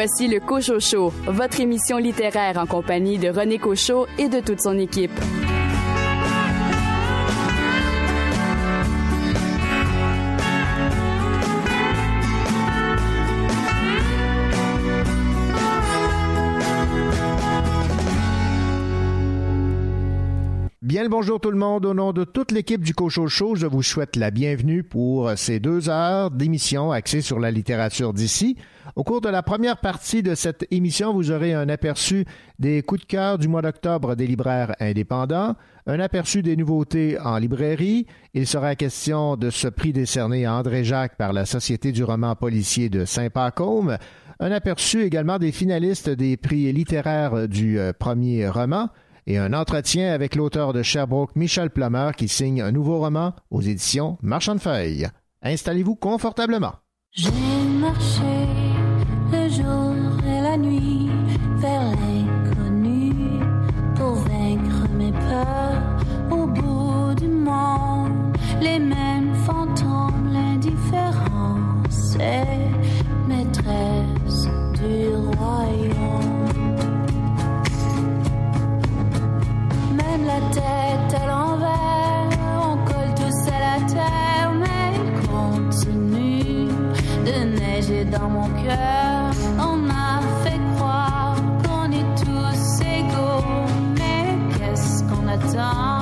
Voici le Cocho Show, votre émission littéraire en compagnie de René Cochot et de toute son équipe. Bien le bonjour tout le monde. Au nom de toute l'équipe du Cocho Show, je vous souhaite la bienvenue pour ces deux heures d'émission axée sur la littérature d'ici. Au cours de la première partie de cette émission, vous aurez un aperçu des coups de cœur du mois d'octobre des libraires indépendants, un aperçu des nouveautés en librairie. Il sera question de ce prix décerné à André Jacques par la Société du roman policier de Saint-Pacôme, un aperçu également des finalistes des prix littéraires du euh, premier roman et un entretien avec l'auteur de Sherbrooke, Michel Plummer, qui signe un nouveau roman aux éditions Marchand de Feuilles. Installez-vous confortablement. Les mêmes fantômes, l'indifférence et maîtresse du royaume. Même la tête à l'envers, on colle tous à la terre, mais continue de neiger dans mon cœur. On a fait croire qu'on est tous égaux, mais qu'est-ce qu'on attend?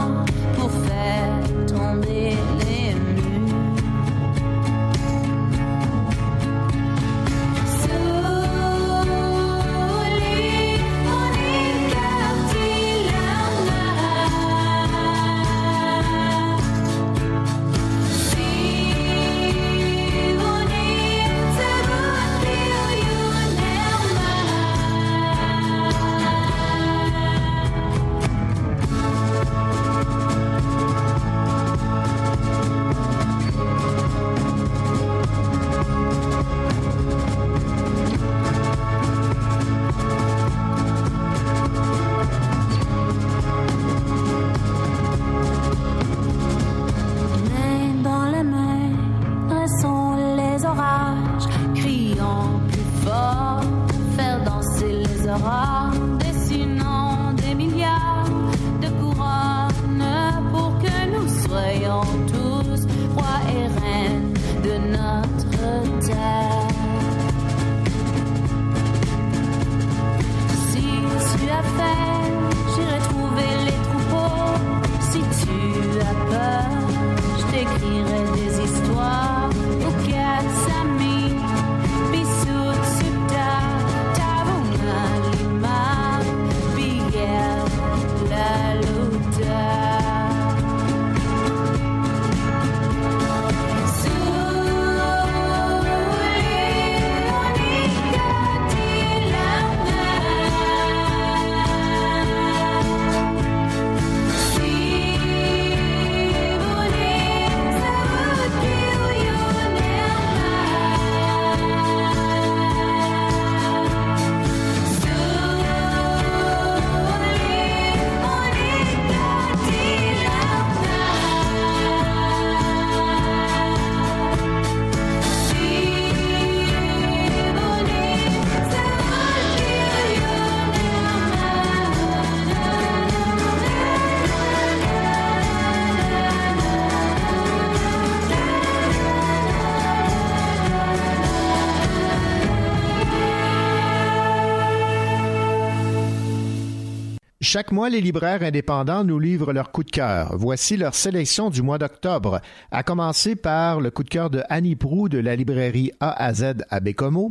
Chaque mois, les libraires indépendants nous livrent leur coup de cœur. Voici leur sélection du mois d'octobre, à commencer par le coup de cœur de Annie Prou de la librairie A à Z à Bécomo,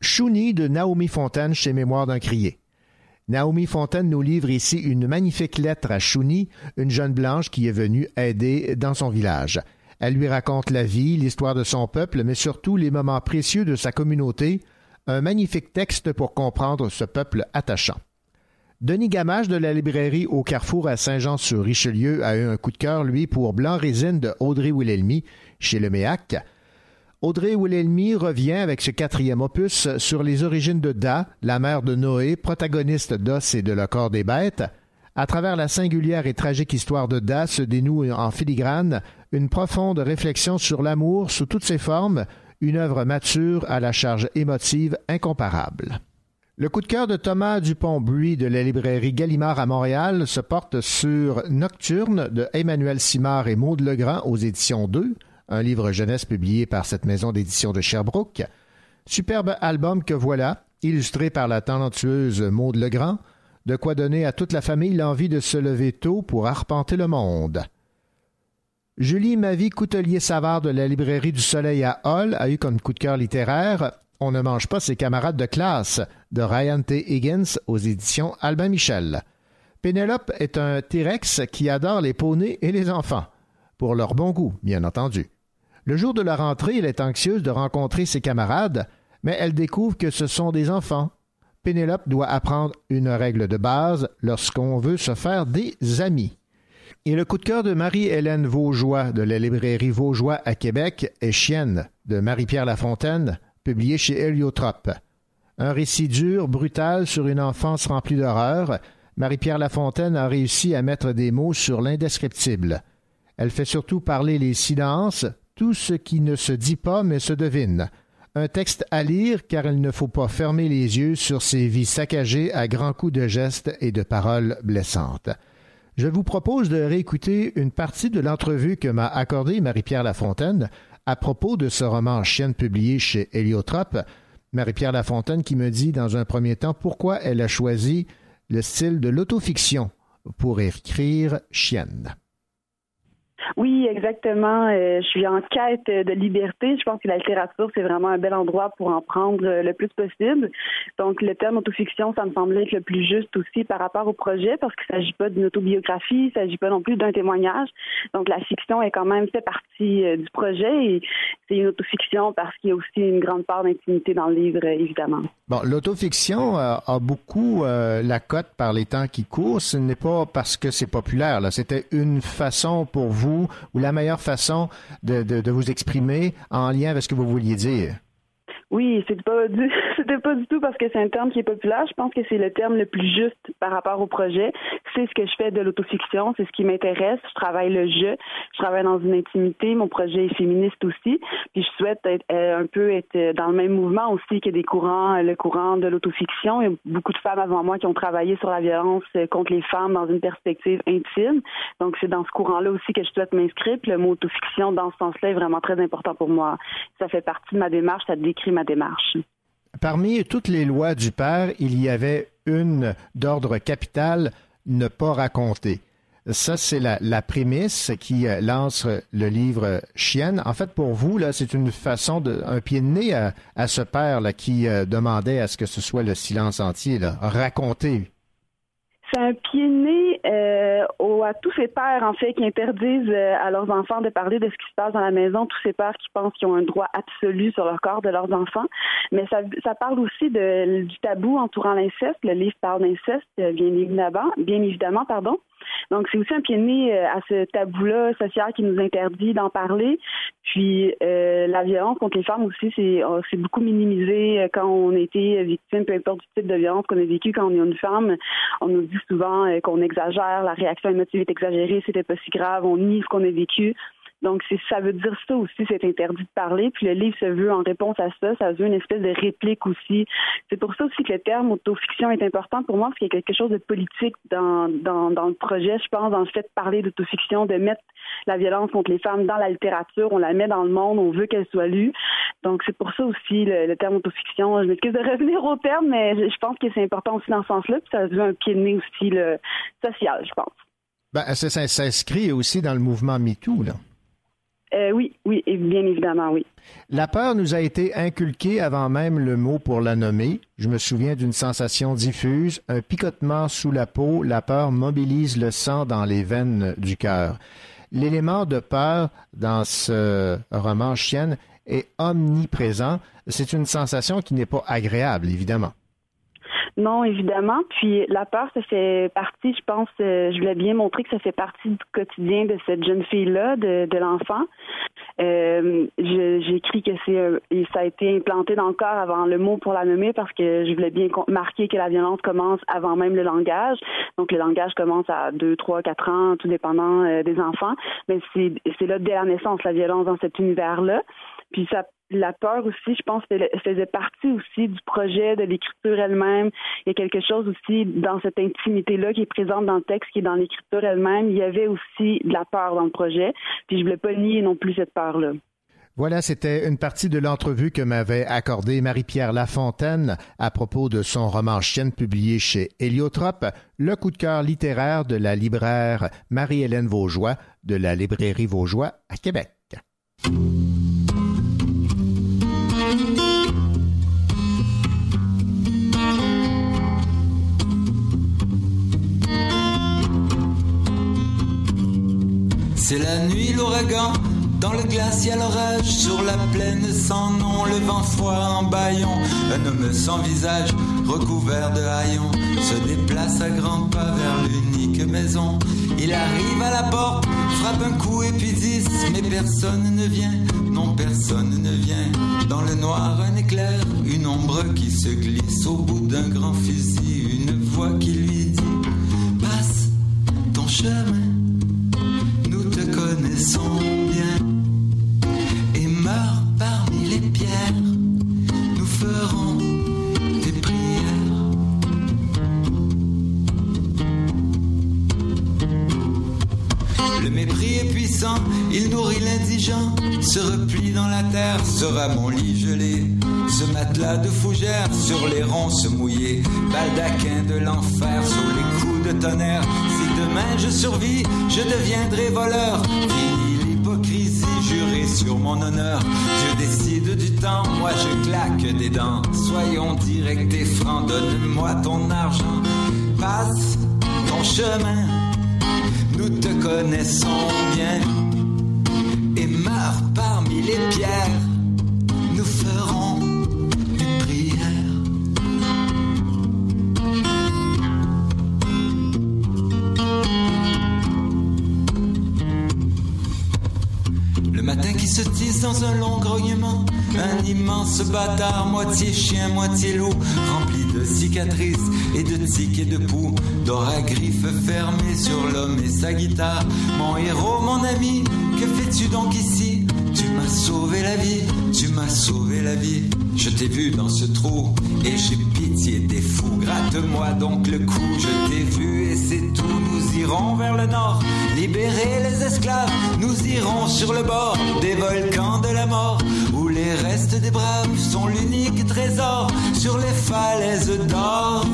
Chouni de Naomi Fontaine chez Mémoire d'un crier. Naomi Fontaine nous livre ici une magnifique lettre à Chouni, une jeune blanche qui est venue aider dans son village. Elle lui raconte la vie, l'histoire de son peuple, mais surtout les moments précieux de sa communauté, un magnifique texte pour comprendre ce peuple attachant. Denis Gamache de la librairie au Carrefour à Saint-Jean-sur-Richelieu a eu un coup de cœur, lui, pour Blanc Résine de Audrey Wilhelmy chez le Méac. Audrey Wilhelmy revient avec ce quatrième opus sur les origines de Da, la mère de Noé, protagoniste d'Os et de le corps des bêtes. À travers la singulière et tragique histoire de Da se dénoue en filigrane une profonde réflexion sur l'amour sous toutes ses formes, une œuvre mature à la charge émotive incomparable. Le coup de cœur de Thomas Dupont-Buis de la librairie Gallimard à Montréal se porte sur Nocturne de Emmanuel Simard et Maude Legrand aux éditions 2, un livre jeunesse publié par cette maison d'édition de Sherbrooke. Superbe album que voilà, illustré par la talentueuse Maude Legrand, de quoi donner à toute la famille l'envie de se lever tôt pour arpenter le monde. Julie Mavie Coutelier-Savard de la librairie du Soleil à Hall a eu comme coup de cœur littéraire On ne mange pas ses camarades de classe de Ryan T. Higgins aux éditions Albin Michel. Pénélope est un T-Rex qui adore les poneys et les enfants, pour leur bon goût, bien entendu. Le jour de la rentrée, elle est anxieuse de rencontrer ses camarades, mais elle découvre que ce sont des enfants. Pénélope doit apprendre une règle de base lorsqu'on veut se faire des amis. Et le coup de cœur de Marie-Hélène Vaugeois de la librairie Vaugeois à Québec est Chienne de Marie-Pierre Lafontaine, publié chez Héliotrope. Un récit dur, brutal sur une enfance remplie d'horreur, Marie-Pierre Lafontaine a réussi à mettre des mots sur l'indescriptible. Elle fait surtout parler les silences, tout ce qui ne se dit pas mais se devine. Un texte à lire car il ne faut pas fermer les yeux sur ces vies saccagées à grands coups de gestes et de paroles blessantes. Je vous propose de réécouter une partie de l'entrevue que m'a accordée Marie-Pierre Lafontaine à propos de ce roman Chienne publié chez Héliotrope. Marie-Pierre Lafontaine qui me dit dans un premier temps pourquoi elle a choisi le style de l'autofiction pour écrire Chienne. Oui, exactement. Euh, je suis en quête de liberté. Je pense que la littérature, c'est vraiment un bel endroit pour en prendre le plus possible. Donc, le terme autofiction, ça me semblait être le plus juste aussi par rapport au projet parce qu'il ne s'agit pas d'une autobiographie, il ne s'agit pas non plus d'un témoignage. Donc, la fiction est quand même fait partie euh, du projet et c'est une autofiction parce qu'il y a aussi une grande part d'intimité dans le livre, évidemment. Bon, l'autofiction euh, a beaucoup la cote par les temps qui courent. Ce n'est pas parce que c'est populaire. C'était une façon pour vous ou la meilleure façon de, de vous exprimer en lien avec ce que vous vouliez dire? Oui, c'est pas du c'était pas du tout parce que c'est un terme qui est populaire. Je pense que c'est le terme le plus juste par rapport au projet. C'est ce que je fais de l'autofiction, c'est ce qui m'intéresse. Je travaille le jeu, je travaille dans une intimité. Mon projet est féministe aussi. Puis je souhaite euh, un peu être dans le même mouvement aussi que des courants, le courant de l'autofiction. Il y a beaucoup de femmes avant moi qui ont travaillé sur la violence contre les femmes dans une perspective intime. Donc c'est dans ce courant-là aussi que je souhaite m'inscrire. Le mot autofiction dans ce sens-là est vraiment très important pour moi. Ça fait partie de ma démarche, ça décrit ma démarche. Parmi toutes les lois du père, il y avait une d'ordre capital, ne pas raconter. Ça, c'est la, prémisse qui euh, lance le livre Chienne. En fait, pour vous, là, c'est une façon de, un pied de nez à, ce père qui euh, demandait à ce que ce soit le silence entier, raconter c'est un pied né euh, à tous ces pères, en fait, qui interdisent euh, à leurs enfants de parler de ce qui se passe dans la maison, tous ces pères qui pensent qu'ils ont un droit absolu sur leur corps de leurs enfants. Mais ça, ça parle aussi de, du tabou entourant l'inceste. Le livre parle d'inceste, euh, bien évidemment, bien évidemment, pardon. Donc, c'est aussi un pied de nez euh, à ce tabou-là social qui nous interdit d'en parler. Puis, euh, la violence contre les femmes aussi, c'est oh, beaucoup minimisé euh, quand on a été victime, peu importe du type de violence qu'on a vécu quand on est une femme. On nous dit souvent qu'on exagère, la réaction émotive est exagérée, c'était pas si grave, on nie ce qu'on a vécu. Donc, ça veut dire ça aussi, c'est interdit de parler. Puis le livre se veut en réponse à ça, ça veut une espèce de réplique aussi. C'est pour ça aussi que le terme autofiction est important pour moi, parce qu'il y a quelque chose de politique dans, dans, le projet, je pense, dans le fait de parler d'autofiction, de mettre la violence contre les femmes dans la littérature, on la met dans le monde, on veut qu'elle soit lue. Donc, c'est pour ça aussi le, terme autofiction. Je m'excuse de revenir au terme, mais je, pense que c'est important aussi dans ce sens-là. Puis ça veut un pied de nez aussi le social, je pense. Ben, ça s'inscrit aussi dans le mouvement MeToo, là. Euh, oui, oui, bien évidemment, oui. La peur nous a été inculquée avant même le mot pour la nommer. Je me souviens d'une sensation diffuse, un picotement sous la peau. La peur mobilise le sang dans les veines du cœur. L'élément de peur dans ce roman Chienne est omniprésent. C'est une sensation qui n'est pas agréable, évidemment. Non, évidemment. Puis la peur, ça fait partie, je pense, euh, je voulais bien montrer que ça fait partie du quotidien de cette jeune fille-là, de, de l'enfant. Euh, j'ai écrit que c'est ça a été implanté dans le corps avant le mot pour la nommer parce que je voulais bien marquer que la violence commence avant même le langage. Donc le langage commence à 2, 3, 4 ans, tout dépendant euh, des enfants. Mais c'est là dès la naissance, la violence dans cet univers-là. Puis ça la peur aussi, je pense, faisait partie aussi du projet de l'écriture elle-même. Il y a quelque chose aussi dans cette intimité-là qui est présente dans le texte, qui est dans l'écriture elle-même. Il y avait aussi de la peur dans le projet. Puis je voulais pas nier non plus cette peur-là. Voilà, c'était une partie de l'entrevue que m'avait accordée Marie-Pierre Lafontaine à propos de son roman Chienne publié chez Héliotrope, le coup de cœur littéraire de la libraire Marie-Hélène Vaugeois de la librairie Vaugeois à Québec. C'est la nuit, l'ouragan, dans le glacial l'orage, sur la plaine sans nom, le vent froid en baillon. Un homme sans visage, recouvert de haillons, se déplace à grands pas vers l'unique maison. Il arrive à la porte, frappe un coup et puis dix, mais personne ne vient, non personne ne vient. Dans le noir, un éclair, une ombre qui se glisse au bout d'un grand fusil, une voix qui lui dit Passe ton chemin connaissons bien et meurt parmi les pierres. Nous ferons des prières. Le mépris est puissant, il nourrit l'indigent, se replie dans la terre, sera mon lit gelé. Ce matelas de fougères sur les ronces mouillées, baldaquin de l'enfer sous les coups de tonnerre demain je survis, je deviendrai voleur. Fini l'hypocrisie, juré sur mon honneur. Dieu décide du temps, moi je claque des dents. Soyons directs et francs, donne-moi ton argent. Passe ton chemin, nous te connaissons bien. Et meurs parmi les pierres, dans un long grognement. Un immense bâtard, moitié chien, moitié loup, rempli de cicatrices et de tiques et de poux, d'or à griffes fermées sur l'homme et sa guitare. Mon héros, mon ami, que fais-tu donc ici? Tu m'as sauvé la vie, tu m'as sauvé la vie. Je t'ai vu dans ce trou et j'ai pitié des fous. Gratte-moi donc le cou, je t'ai vu et c'est tout. Nous irons vers le nord, libérer les esclaves. Nous irons sur le bord des volcans de la mort, où les restes des braves sont l'unique trésor sur les falaises d'or.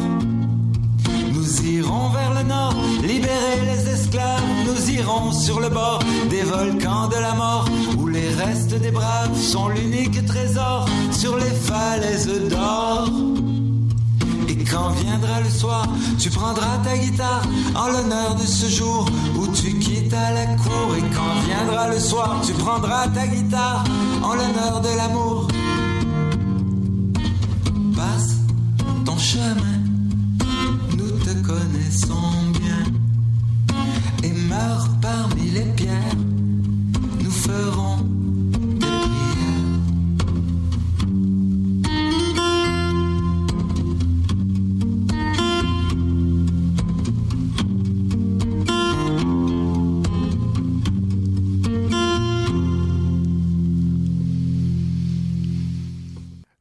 Nous irons vers le nord, libérer les esclaves. Nous irons sur le bord des volcans de la mort, où les restes des braves sont l'unique trésor sur les falaises d'or. Quand viendra le soir, tu prendras ta guitare en l'honneur de ce jour où tu quittes la cour. Et quand viendra le soir, tu prendras ta guitare en l'honneur de l'amour.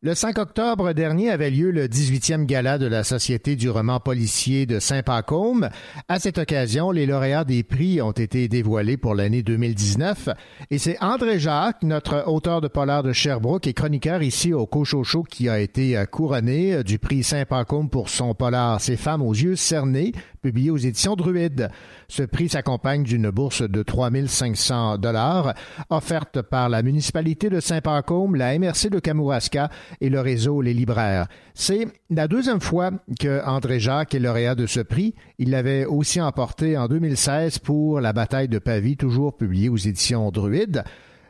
Le 5 octobre dernier avait lieu le 18e gala de la Société du roman policier de Saint-Pacôme. À cette occasion, les lauréats des prix ont été dévoilés pour l'année 2019 et c'est André Jacques, notre auteur de polar de Sherbrooke et chroniqueur ici au Cochocho qui a été couronné du prix Saint-Pacôme pour son polar Ces femmes aux yeux cernés, publié aux éditions Druide. Ce prix s'accompagne d'une bourse de 3500 dollars offerte par la municipalité de Saint-Pacôme, la MRC de Kamouraska et le réseau Les Libraires. C'est la deuxième fois que André Jacques est lauréat de ce prix. Il l'avait aussi emporté en 2016 pour La bataille de Pavie, toujours publié aux éditions Druide.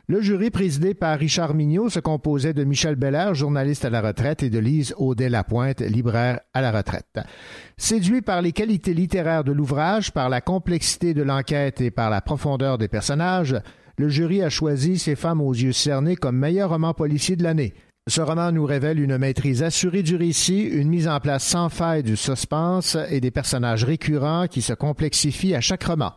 Le jury présidé par Richard Mignot se composait de Michel Belair, journaliste à la retraite, et de Lise Audet-Lapointe, libraire à la retraite. Séduit par les qualités littéraires de l'ouvrage, par la complexité de l'enquête et par la profondeur des personnages, le jury a choisi Ces femmes aux yeux cernés comme meilleur roman policier de l'année. Ce roman nous révèle une maîtrise assurée du récit, une mise en place sans faille du suspense et des personnages récurrents qui se complexifient à chaque roman.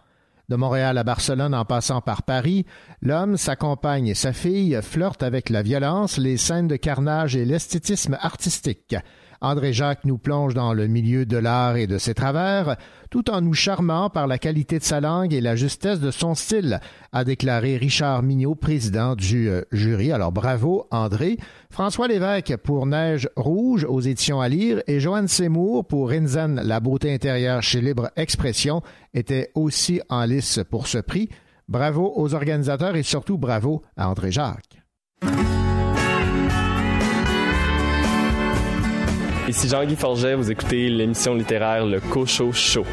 De Montréal à Barcelone en passant par Paris, l'homme, sa compagne et sa fille flirtent avec la violence, les scènes de carnage et l'esthétisme artistique. André Jacques nous plonge dans le milieu de l'art et de ses travers, tout en nous charmant par la qualité de sa langue et la justesse de son style, a déclaré Richard Mignot, président du euh, jury. Alors bravo André. François Lévesque pour Neige Rouge aux éditions à lire et Joanne Seymour pour Rinzen, la beauté intérieure chez Libre Expression était aussi en lice pour ce prix. Bravo aux organisateurs et surtout bravo à André Jacques. Ici Jean-Guy Forget, vous écoutez l'émission littéraire Le Cocho Show.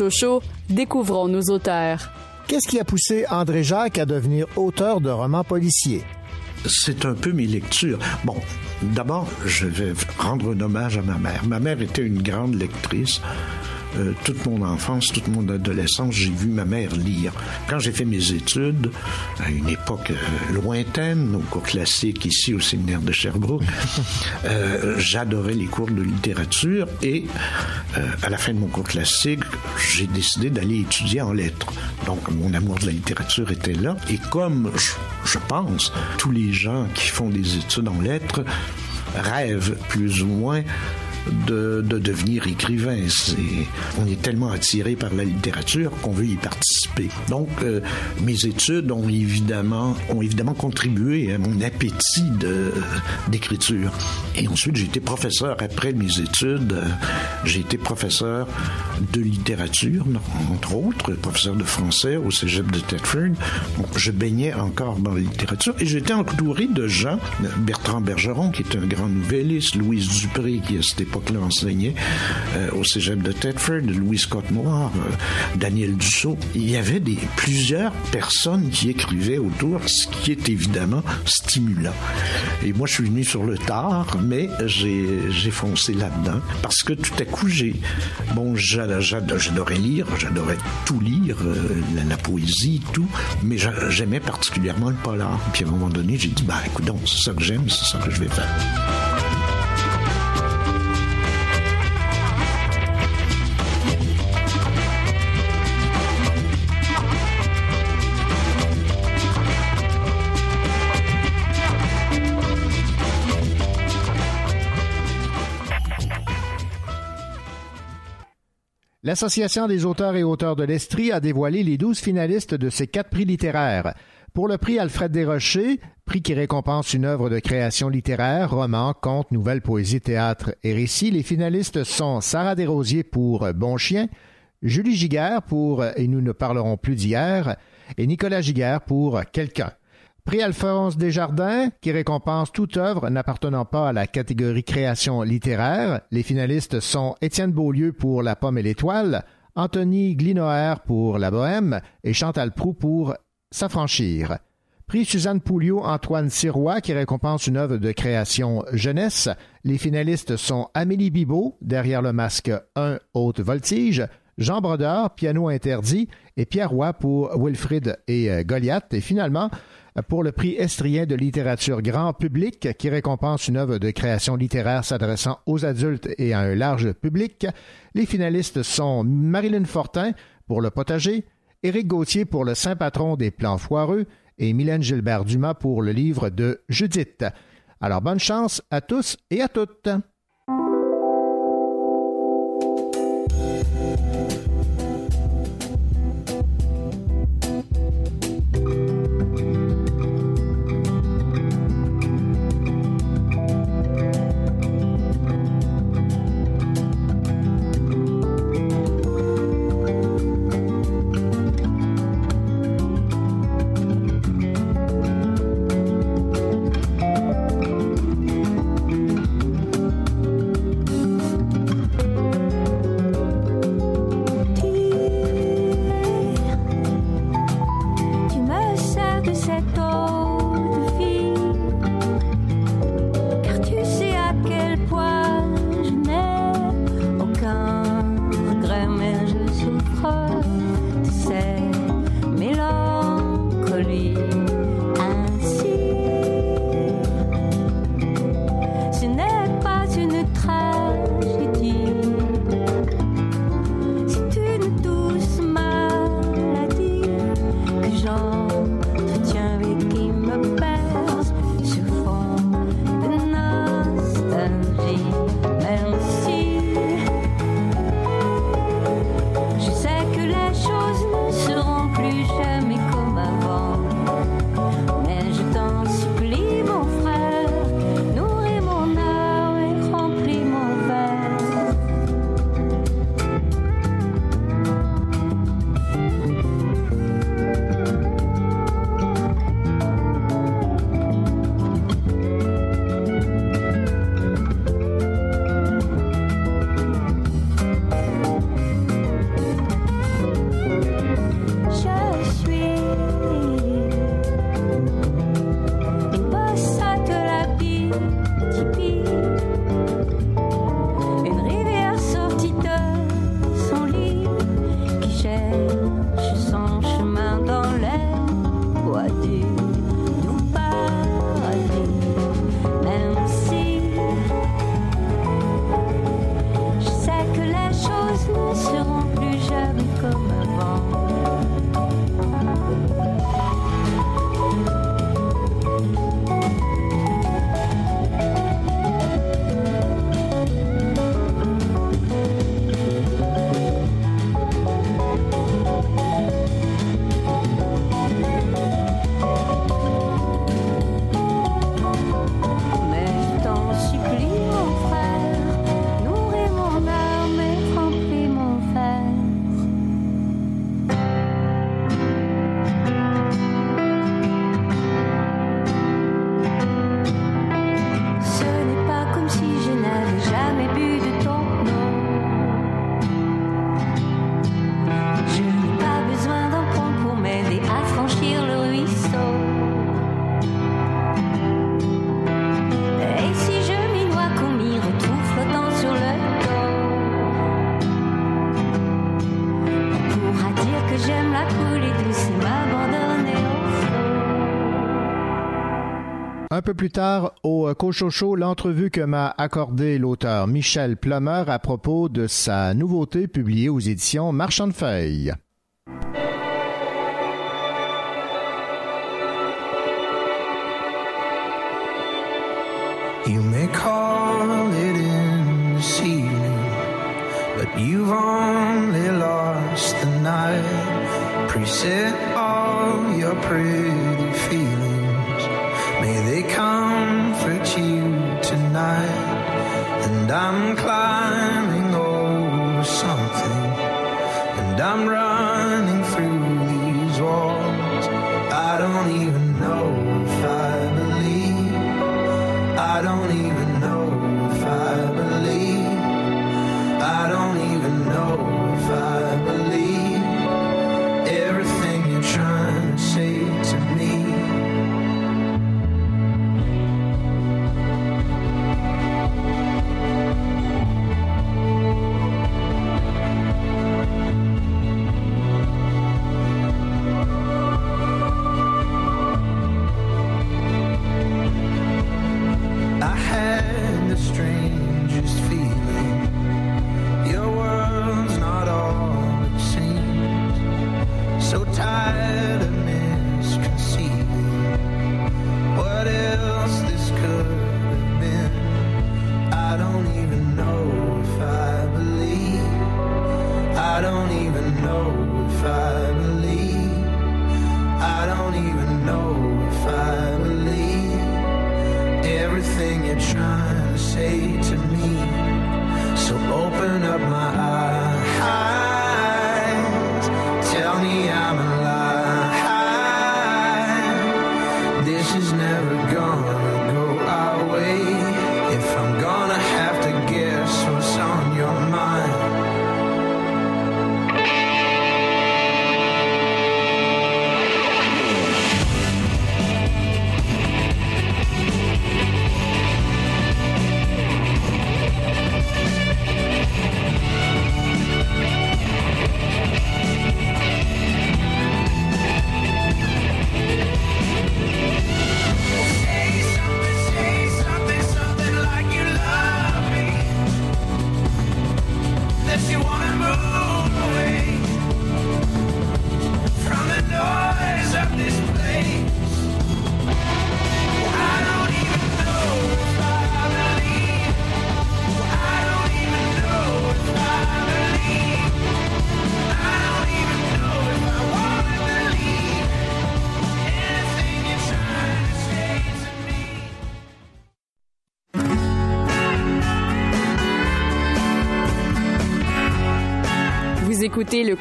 Chocho, découvrons nos auteurs. Qu'est-ce qui a poussé André Jacques à devenir auteur de romans policiers? C'est un peu mes lectures. Bon, d'abord, je vais rendre un hommage à ma mère. Ma mère était une grande lectrice. Euh, toute mon enfance, toute mon adolescence, j'ai vu ma mère lire. Quand j'ai fait mes études, à une époque euh, lointaine, au cours classique ici au séminaire de Sherbrooke, euh, j'adorais les cours de littérature et à la fin de mon cours classique, j'ai décidé d'aller étudier en lettres. Donc mon amour de la littérature était là et comme je pense tous les gens qui font des études en lettres rêvent plus ou moins de, de devenir écrivain. On est tellement attiré par la littérature qu'on veut y participer. Donc, euh, mes études ont évidemment, ont évidemment contribué à mon appétit d'écriture. Et ensuite, j'ai été professeur après mes études. J'ai été professeur de littérature, entre autres, professeur de français au cégep de Thetford. Je baignais encore dans la littérature et j'étais entouré de gens, Bertrand Bergeron, qui est un grand nouvelliste, Louise Dupré, qui à cette époque-là enseignait euh, au cégep de Thetford, Louis Scott Noir, euh, Daniel Dussault. Il y avait plusieurs personnes qui écrivaient autour, ce qui est évidemment stimulant. Et moi, je suis venu sur le tard, mais j'ai, foncé là-dedans parce que tout à coup, j'ai, bon, j'adorais lire, j'adorais tout lire, euh, la, poésie, tout, mais j'aimais particulièrement le polar. Puis à un moment donné, j'ai dit, bah, écoute, c'est ça que j'aime, c'est ça que je vais faire. L'Association des auteurs et auteurs de l'Estrie a dévoilé les douze finalistes de ces quatre prix littéraires. Pour le prix Alfred Desrochers, prix qui récompense une œuvre de création littéraire, roman, conte, nouvelle, poésie, théâtre et récit, les finalistes sont Sarah Desrosiers pour Bon Chien, Julie Giguère pour Et nous ne parlerons plus d'hier, et Nicolas Giguère pour Quelqu'un. Prix Alphonse Desjardins, qui récompense toute œuvre n'appartenant pas à la catégorie création littéraire. Les finalistes sont Étienne Beaulieu pour La Pomme et l'Étoile, Anthony Glinoer pour La Bohème et Chantal Prou pour S'affranchir. Prix Suzanne Pouliot Antoine Sirois qui récompense une œuvre de création jeunesse. Les finalistes sont Amélie Bibot, derrière le masque 1 haute voltige, Jean Brodeur, piano interdit, et Pierre Roy pour Wilfrid et Goliath. Et finalement, pour le prix Estrien de littérature grand public qui récompense une œuvre de création littéraire s'adressant aux adultes et à un large public. Les finalistes sont Marilyn Fortin pour Le Potager, Éric Gauthier pour Le Saint Patron des Plans Foireux et Mylène Gilbert Dumas pour le livre de Judith. Alors bonne chance à tous et à toutes. Plus tard, au Cochocho, l'entrevue que m'a accordé l'auteur Michel Plummer à propos de sa nouveauté publiée aux éditions Marchand de Feuilles. You may call it in but you've only lost the night. I'm climbing over something, and I'm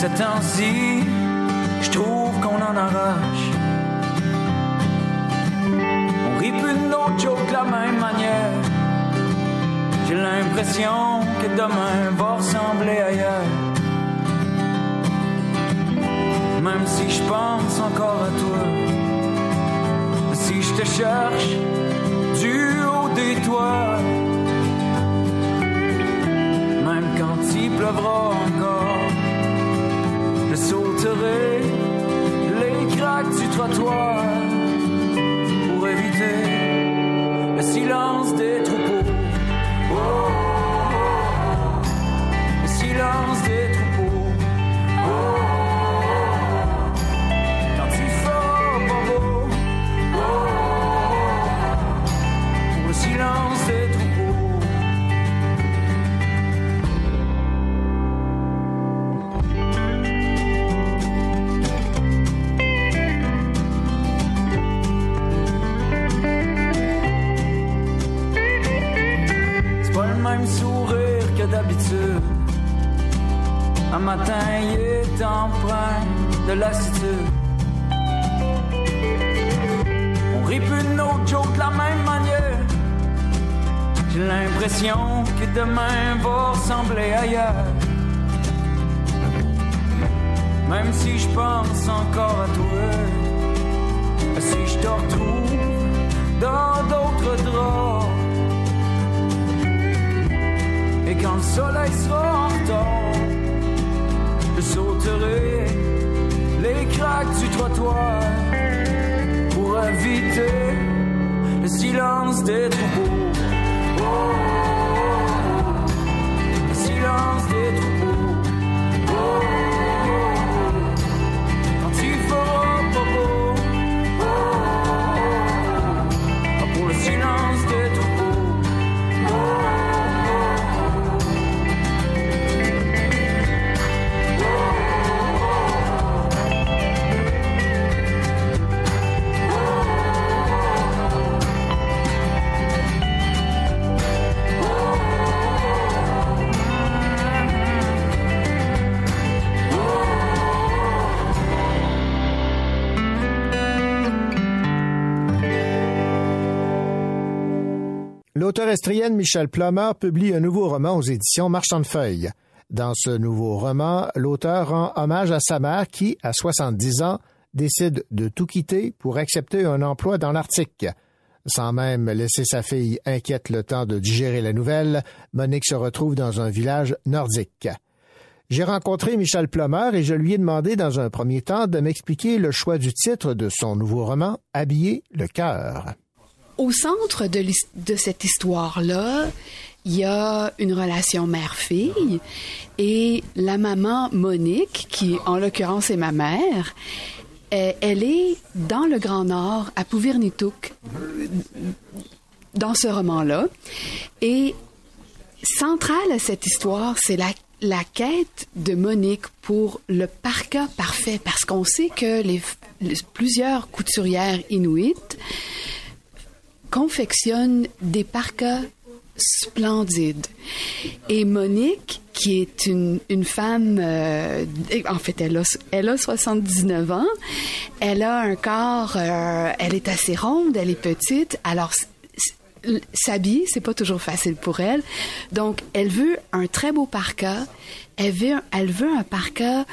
Ce temps-ci, je trouve qu'on en arrache. On rit plus de nos de la même manière. J'ai l'impression que demain va ressembler ailleurs. Même si je pense encore à toi, si je te cherche du haut des toits. Même quand il pleuvra encore, je sauterai les craques du trottoir pour éviter le silence des troupeaux. Oh, le silence des troupeaux. Oh, quand il fera pas beau. Oh, le silence Un matin, il est empreint de lassitude. On de nos jokes de la même manière. J'ai l'impression que demain va ressembler ailleurs. Même si je pense encore à toi, si je te retrouve dans d'autres draps. Quand le soleil sera en retard, je sauterai les craques du trottoir pour éviter le silence des troupeaux. Oh, oh, oh, le silence des troupeaux. L'auteur estrienne Michel Plummer publie un nouveau roman aux éditions Marchand de Feuilles. Dans ce nouveau roman, l'auteur rend hommage à sa mère qui, à 70 ans, décide de tout quitter pour accepter un emploi dans l'Arctique. Sans même laisser sa fille inquiète le temps de digérer la nouvelle, Monique se retrouve dans un village nordique. J'ai rencontré Michel Plummer et je lui ai demandé dans un premier temps de m'expliquer le choix du titre de son nouveau roman, Habiller le cœur. Au centre de, de cette histoire-là, il y a une relation mère-fille et la maman Monique, qui en l'occurrence est ma mère, euh, elle est dans le Grand Nord, à Pouvirnitouk, dans ce roman-là. Et centrale à cette histoire, c'est la, quête de Monique pour le parka parfait, parce qu'on sait que les- plusieurs couturières inuites confectionnent des parkas splendides. Et Monique, qui est une, une femme, euh, en fait, elle a, elle a 79 ans, elle a un corps, euh, elle est assez ronde, elle est petite, alors s'habiller, c'est pas toujours facile pour elle. Donc, elle veut un très beau parka. Elle veut, elle veut un parka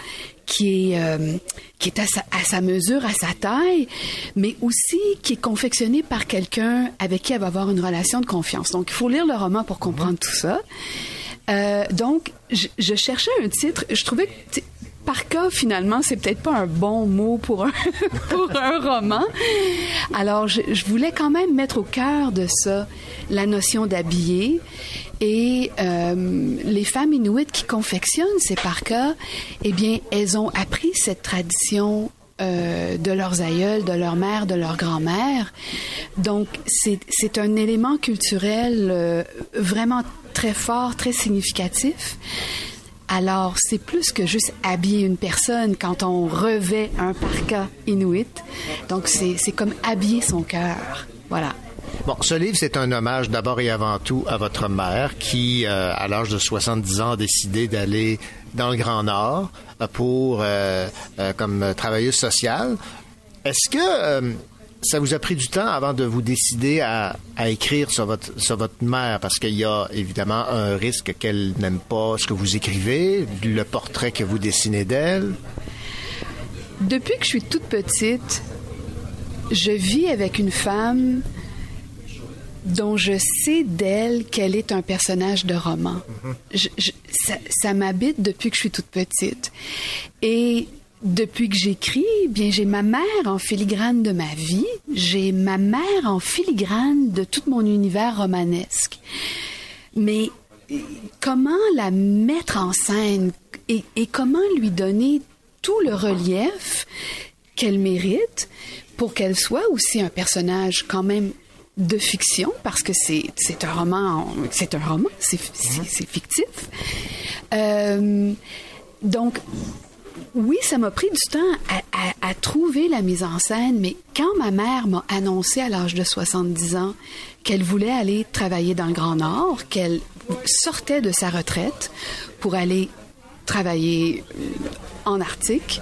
qui est, euh, qui est à sa, à sa mesure, à sa taille, mais aussi qui est confectionné par quelqu'un avec qui elle va avoir une relation de confiance. Donc, il faut lire le roman pour comprendre tout ça. Euh, donc, je, je cherchais un titre. Je trouvais que t- parka, finalement, c'est peut-être pas un bon mot pour un, pour un roman. Alors, je, je voulais quand même mettre au cœur de ça la notion d'habiller. Et euh, les femmes inuites qui confectionnent ces parkas, eh bien, elles ont appris cette tradition euh, de leurs aïeuls, de leur mère, de leur grand-mère. Donc, c'est c'est un élément culturel euh, vraiment très fort, très significatif. Alors, c'est plus que juste habiller une personne quand on revêt un parka inuit. Donc, c'est comme habiller son cœur. Voilà. Bon, ce livre, c'est un hommage d'abord et avant tout à votre mère qui, euh, à l'âge de 70 ans, a décidé d'aller dans le Grand Nord euh, pour, euh, comme travailleuse sociale. Est-ce que ça vous a pris du temps avant de vous décider à, à écrire sur votre, sur votre mère? Parce qu'il y a évidemment un risque qu'elle n'aime pas ce que vous écrivez, le portrait que vous dessinez d'elle. Depuis que je suis toute petite, je vis avec une femme dont je sais d'elle qu'elle est un personnage de roman. Je- je- ça ça m'habite depuis que je suis toute petite. Et depuis que j'écris, bien j'ai ma mère en filigrane de ma vie, j'ai ma mère en filigrane de tout mon univers romanesque. Mais euh, comment la mettre en scène et, et comment lui donner tout le relief qu'elle mérite pour qu'elle soit aussi un personnage quand même de fiction? Parce que c'est c'est un roman c'est un roman c'est c'est fictif. Euh, donc oui, ça m'a pris du temps à, à- à trouver la mise en scène, mais quand ma mère m'a annoncé à l'âge de 70 ans qu'elle voulait aller travailler dans le Grand Nord, qu'elle sortait de sa retraite pour aller travailler euh, en Arctique,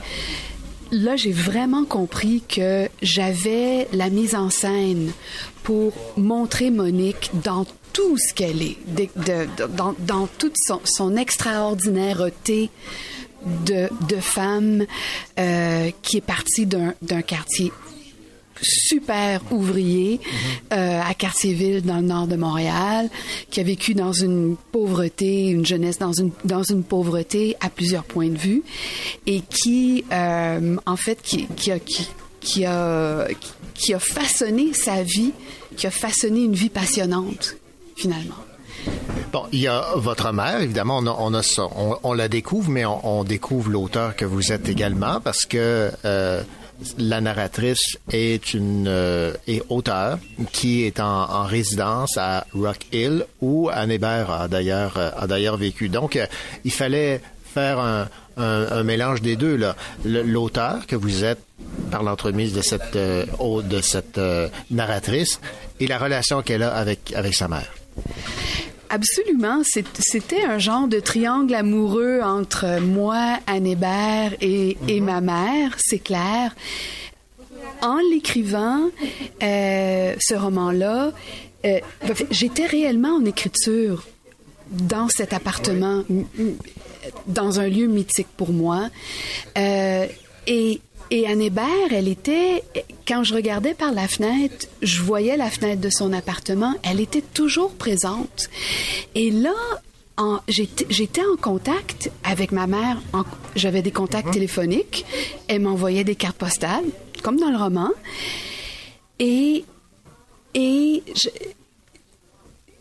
là, j'ai vraiment compris que j'avais la mise en scène pour montrer Monique dans tout ce qu'elle est, dans, dans, toute son, son extraordinaireté de, de femme euh, qui est partie d'un quartier super ouvrier euh, à Cartierville dans le nord de Montréal, qui a vécu dans une pauvreté, une jeunesse dans une dans une pauvreté à plusieurs points de vue, et qui euh, en fait qui, qui a qui, qui a qui a façonné sa vie, qui a façonné une vie passionnante finalement. Bon, il y a votre mère, évidemment, on, a, on, a ça, on, on, la découvre, mais on, on découvre l'auteur que vous êtes également parce que euh, la narratrice est une euh, est auteur qui est en, en, résidence à Rock Hill où Anne Hébert a d'ailleurs a d'ailleurs vécu. Donc, euh, il fallait faire un, un, un, mélange des deux là. L'auteur que vous êtes par l'entremise de cette euh, de cette narratrice et la relation qu'elle a avec avec sa mère. Absolument. C'était un genre de triangle amoureux entre moi, Anne Hébert et, et -hmm. ma mère, c'est clair. En l'écrivant, euh, ce roman-là, euh, j'étais réellement en écriture dans cet appartement, dans un lieu mythique pour moi. Euh, et et Anne Hébert, elle était, quand je regardais par la fenêtre, je voyais la fenêtre de son appartement, elle était toujours présente. Et là, j'étais en contact avec ma mère. J'avais des contacts mmh. téléphoniques. Elle m'envoyait des cartes postales, comme dans le roman. Et, et je,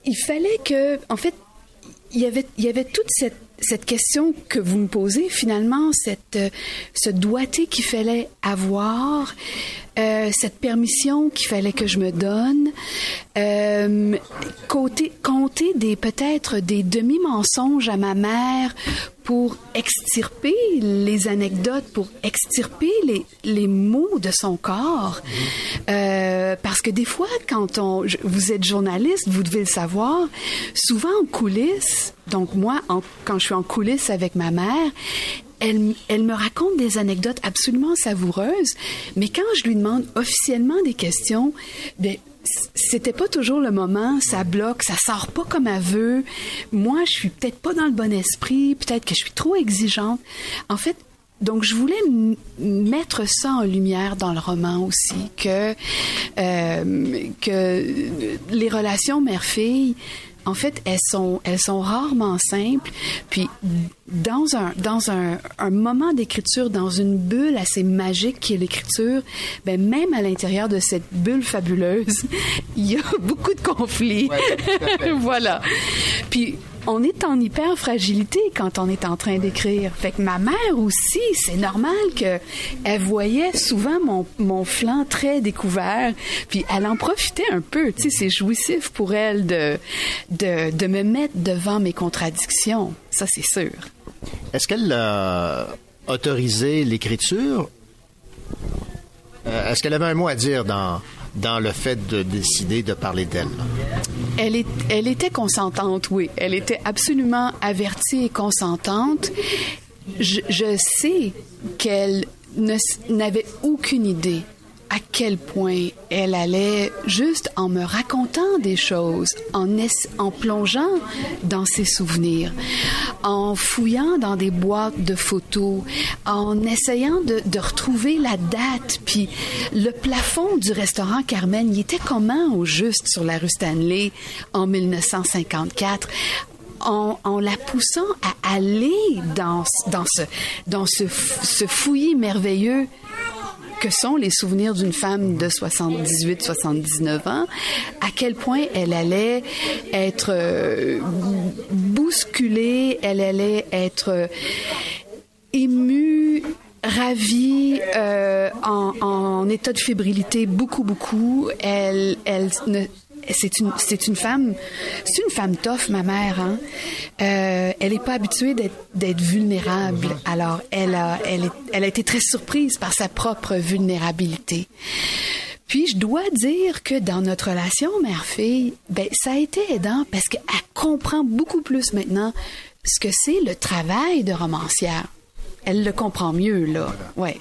il fallait que, en fait, il y avait, il y avait toute cette cette question que vous me posez, finalement, cette, euh, ce doigté qu'il fallait avoir, euh, cette permission qu'il fallait que je me donne, euh, compter, compter des peut-être des demi-mensonges à ma mère pour extirper les anecdotes, pour extirper les, les mots de son corps. Euh, parce que des fois, quand on, vous êtes journaliste, vous devez le savoir, souvent en coulisses, donc moi, quand je suis en coulisses avec ma mère, elle, elle, me raconte des anecdotes absolument savoureuses, mais quand je lui demande officiellement des questions, ben, c'était pas toujours le moment, ça bloque, ça sort pas comme elle veut. Moi, je suis peut-être pas dans le bon esprit, peut-être que je suis trop exigeante. En fait, donc je voulais mettre ça en lumière dans le roman aussi que euh, que les relations mère-fille en fait, elles sont, elles sont rarement simples. Puis, dans un, dans un, un moment d'écriture, dans une bulle assez magique qui est l'écriture, ben même à l'intérieur de cette bulle fabuleuse, il y a beaucoup de conflits. Ouais, voilà. Puis, on est en hyper fragilité quand on est en train d'écrire. Fait que ma mère aussi, c'est normal que elle voyait souvent mon, flanc très découvert, puis elle en profitait un peu. Tu c'est jouissif pour elle de me mettre devant mes contradictions. Ça, c'est sûr. Est-ce qu'elle a autorisé l'écriture? Euh, Est-ce qu'elle avait un mot à dire dans dans le fait de décider de parler d'elle? Elle, était consentante, oui. Elle était absolument avertie et consentante. Je, je sais qu'elle n'avait aucune idée à quel point elle allait juste en me racontant des choses, en, en plongeant dans ses souvenirs, en fouillant dans des boîtes de photos, en essayant de, retrouver la date, puis le plafond du restaurant Carmen, il était comment au juste sur la rue Stanley en 1954 en, la poussant à aller dans, dans ce, dans ce fouillis merveilleux que sont les souvenirs d'une femme de 78-79 ans, à quel point elle allait être euh, bousculée, elle allait être émue, ravie, euh, en, en, état de fébrilité, beaucoup, beaucoup. Elle, elle ne, c'est une c'est une femme c'est une femme tough ma mère hein? euh, elle n'est pas habituée d'être vulnérable. Alors elle a elle, est, elle a été très surprise par sa propre vulnérabilité. Puis je dois dire que dans notre relation mère-fille ben ça a été aidant parce qu'elle comprend beaucoup plus maintenant ce que c'est le travail de romancière. Elle le comprend mieux là. Ouais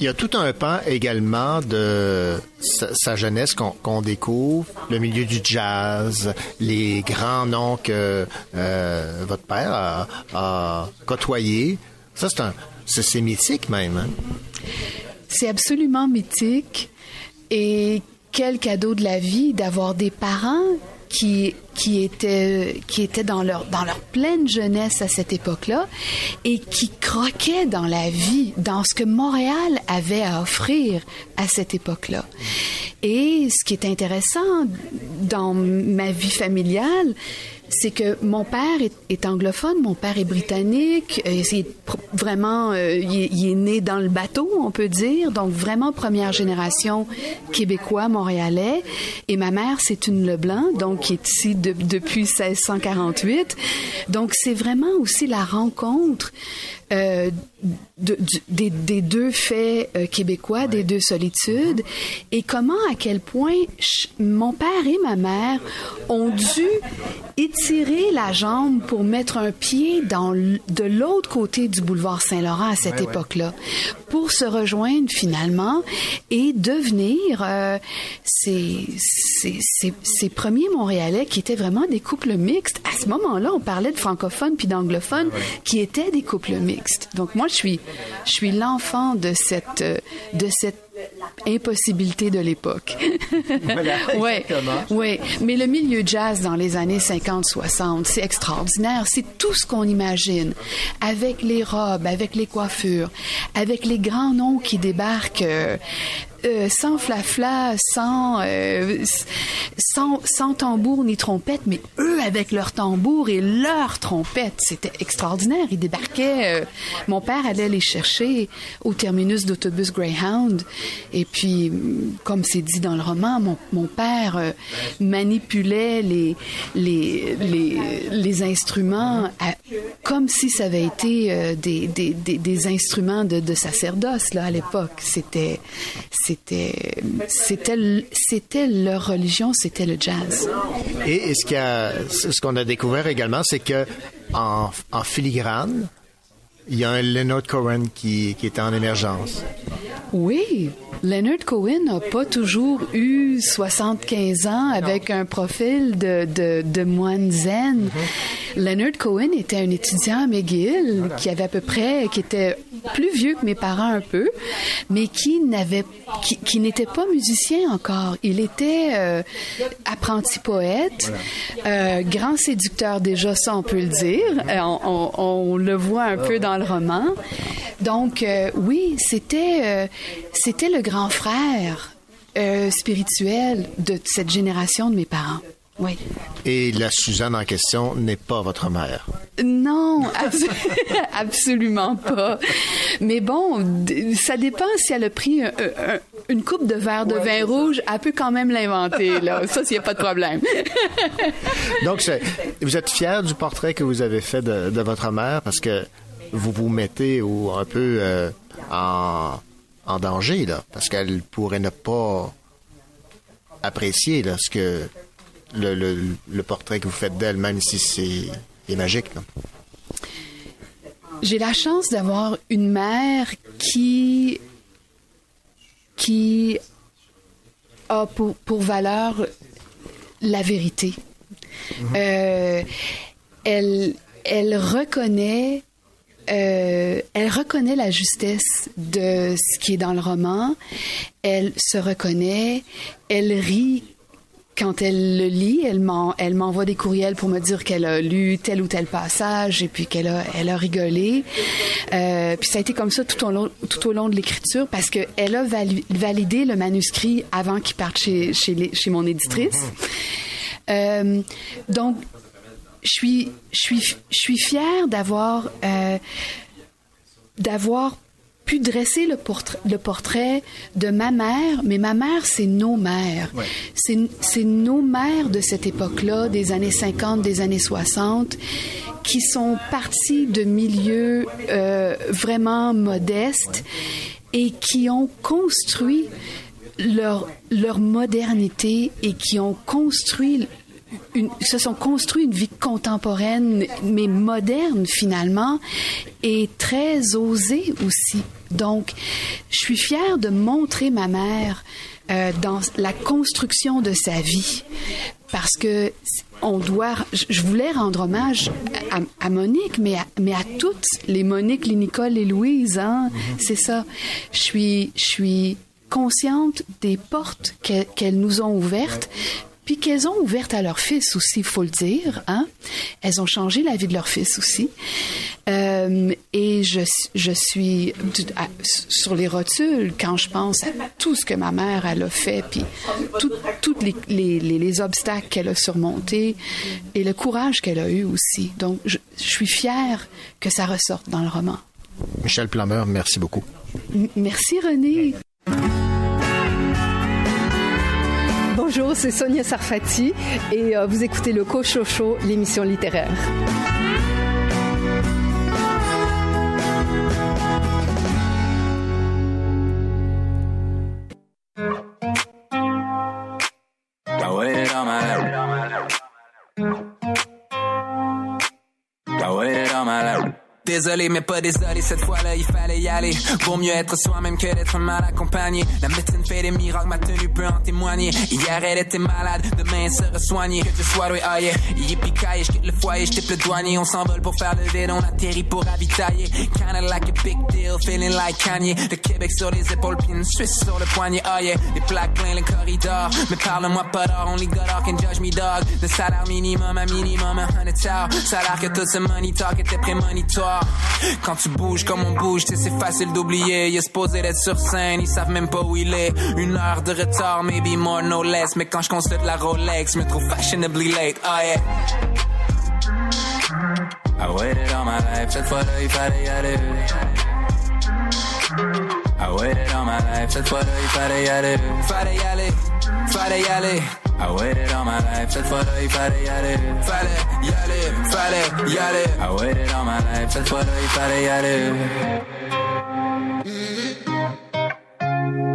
Il y a tout un pan également de sa, jeunesse qu'on découvre, le milieu du jazz, les grands noms que euh, votre père a, côtoyés. Ça, c'est mythique même. hein? C'est absolument mythique. Et quel cadeau de la vie d'avoir des parents qui, qui étaient, qui étaient dans, leur, dans leur pleine jeunesse à cette époque-là et qui croquaient dans la vie, dans ce que Montréal avait à offrir à cette époque-là. Et ce qui est intéressant dans ma vie familiale, c'est que mon père est, est anglophone, mon père est britannique, euh, c'est pr- vraiment, euh, il, est, il est né dans le bateau, on peut dire, donc vraiment première génération québécois, montréalais. Et ma mère, c'est une Leblanc, donc qui est ici de- depuis 1648. Donc c'est vraiment aussi la rencontre euh, de- du- des, des deux faits euh, québécois, des deux solitudes, et comment, à quel point mon père et ma mère ont dû étirer la jambe pour mettre un pied dans de l'autre côté du boulevard Saint-Laurent à cette époque-là, pour se rejoindre finalement et devenir euh, ces, ces, ces- ces premiers Montréalais qui étaient vraiment des couples mixtes. À ce moment-là, on parlait de francophones puis d'anglophones qui étaient des couples mixtes. Donc moi, je suis, je suis l'enfant de cette, euh, de cette impossibilité de l'époque. Voilà, ouais, exactement. ouais. Mais le milieu jazz dans les années 50-60, c'est extraordinaire. C'est tout ce qu'on imagine. Avec les robes, avec les coiffures, avec les grands noms qui débarquent euh, euh, sans flafla, sans, euh, sans, sans tambour ni trompette, mais eux avec leur tambour et leur trompette. C'était extraordinaire. Ils débarquaient. euh, mon père allait les chercher au terminus d'autobus Greyhound. Et puis, comme c'est dit dans le roman, mon, père euh, manipulait les, instruments comme si ça avait été euh, des, instruments de, sacerdoce là, à l'époque. C'était, c'était, c'était, c'était leur religion, c'était le jazz. Et, ce qu'on a découvert également, c'est que en filigrane, il y a un Leonard Cohen qui, qui est en émergence. Oui, Leonard Cohen n'a pas toujours eu 75 ans avec un profil de, de, de moine zen. Leonard Cohen était un étudiant à McGill qui avait à peu près, qui était plus vieux que mes parents un peu, mais qui n'avait, qui, qui n'était pas musicien encore. Il était euh, apprenti poète, euh, grand séducteur déjà, ça on peut le dire. Euh, on, on- on le voit un peu dans le roman. Donc euh, oui, c'était euh, c'était le grand frère euh, spirituel de cette génération de mes parents. Oui. Et la Suzanne en question n'est pas votre mère. Non, abs- absolument pas. Mais bon, ça dépend si elle a pris un- un- une coupe de verre de vin rouge, elle peut quand même l'inventer, là. Ça, s'il n'y a pas de problème. Donc, vous êtes fier du portrait que vous avez fait de, de votre mère parce que vous vous mettez au- un peu euh, en, en danger, là, parce qu'elle pourrait ne pas apprécier là, ce que le, le, le portrait que vous faites d'elle, même si c'est est magique. là. J'ai la chance d'avoir une mère qui qui a pour, pour valeur la vérité. Euh, elle, elle reconnaît euh, elle reconnaît la justesse de ce qui est dans le roman. Elle se reconnaît. Elle rit quand elle le lit, elle m'en- elle m'envoie des courriels pour me dire qu'elle a lu tel ou tel passage et puis qu'elle a, elle a rigolé. Euh, puis ça a été comme ça tout au long, tout au long de l'écriture parce qu'elle a vali- validé le manuscrit avant qu'il parte chez, chez, les- chez mon éditrice. Euh, donc, je suis, je suis, je suis fière d'avoir, euh, d'avoir pu dresser le portrait, le portrait de ma mère, mais ma mère, c'est nos mères. C'est, c'est nos mères de cette époque-là, des années 50, des années 60, qui sont parties de milieux euh, vraiment modestes et qui ont construit leur, leur modernité et qui ont construit une, se sont construits une vie contemporaine, mais moderne finalement, et très osée aussi. Donc, je suis fière de montrer ma mère euh, dans la construction de sa vie, parce que on doit. Je voulais rendre hommage à, à Monique, mais à, mais à toutes les Monique, les Nicole, les Louise. Hein? C'est ça. Je suis, je suis consciente des portes qu'elles qu'elles nous ont ouvertes, puis qu'elles ont ouvertes à leur fils aussi, il faut le dire. Hein? Elles ont changé la vie de leur fils aussi. Euh, et je, je suis à- sur les rotules quand je pense à tout ce que ma mère elle a fait, puis toutes les, les, les, les obstacles qu'elle a surmontés et le courage qu'elle a eu aussi. Donc, je, je suis fière que ça ressorte dans le roman. Michel Plameur, merci beaucoup. M- merci René. Bonjour, c'est Sonia Sarfati et euh, vous écoutez le Cochocho, l'émission littéraire. Désolé, mais pas désolé, cette fois-là, il fallait y aller. Vaut mieux être soi-même que d'être mal accompagné. La médecine fait des miracles, ma tenue peut en témoigner. Hier, elle était malade, demain, elle sera soignée. Que Dieu soit loué, ah yeah. Yippee je le foyer, je le douanier. On s'envole pour faire le vide, on atterrit pour ravitailler. Kinda like a big deal, feeling like Kanye. Le Québec sur les épaules, puis une Suisse sur le poignet, ah yeah. Les plaques plein les corridors, mais parle-moi pas d'or, only God can judge me dog. Le salaire minimum, à minimum, un hundred. Salaire que tout ce money talk était prémonitoire. Quand tu bouges comme on bouge, c'est facile d'oublier. Il est supposé d'être sur scène, ils savent même pas où il est. Une heure de retard, maybe more, no less. Mais quand je consulte la Rolex, je me trouve fashionably late, ah yeah. I waited all my life, cette fois-là, il fallait y aller. I waited all my life, cette fois-là, il fallait y aller. Fallait y aller, fallait y aller. I waited all my life, cette fois-là, il fallait y aller. Fallait y aller, fallait y aller. I waited all my life, cette fois-là, il fallait y aller.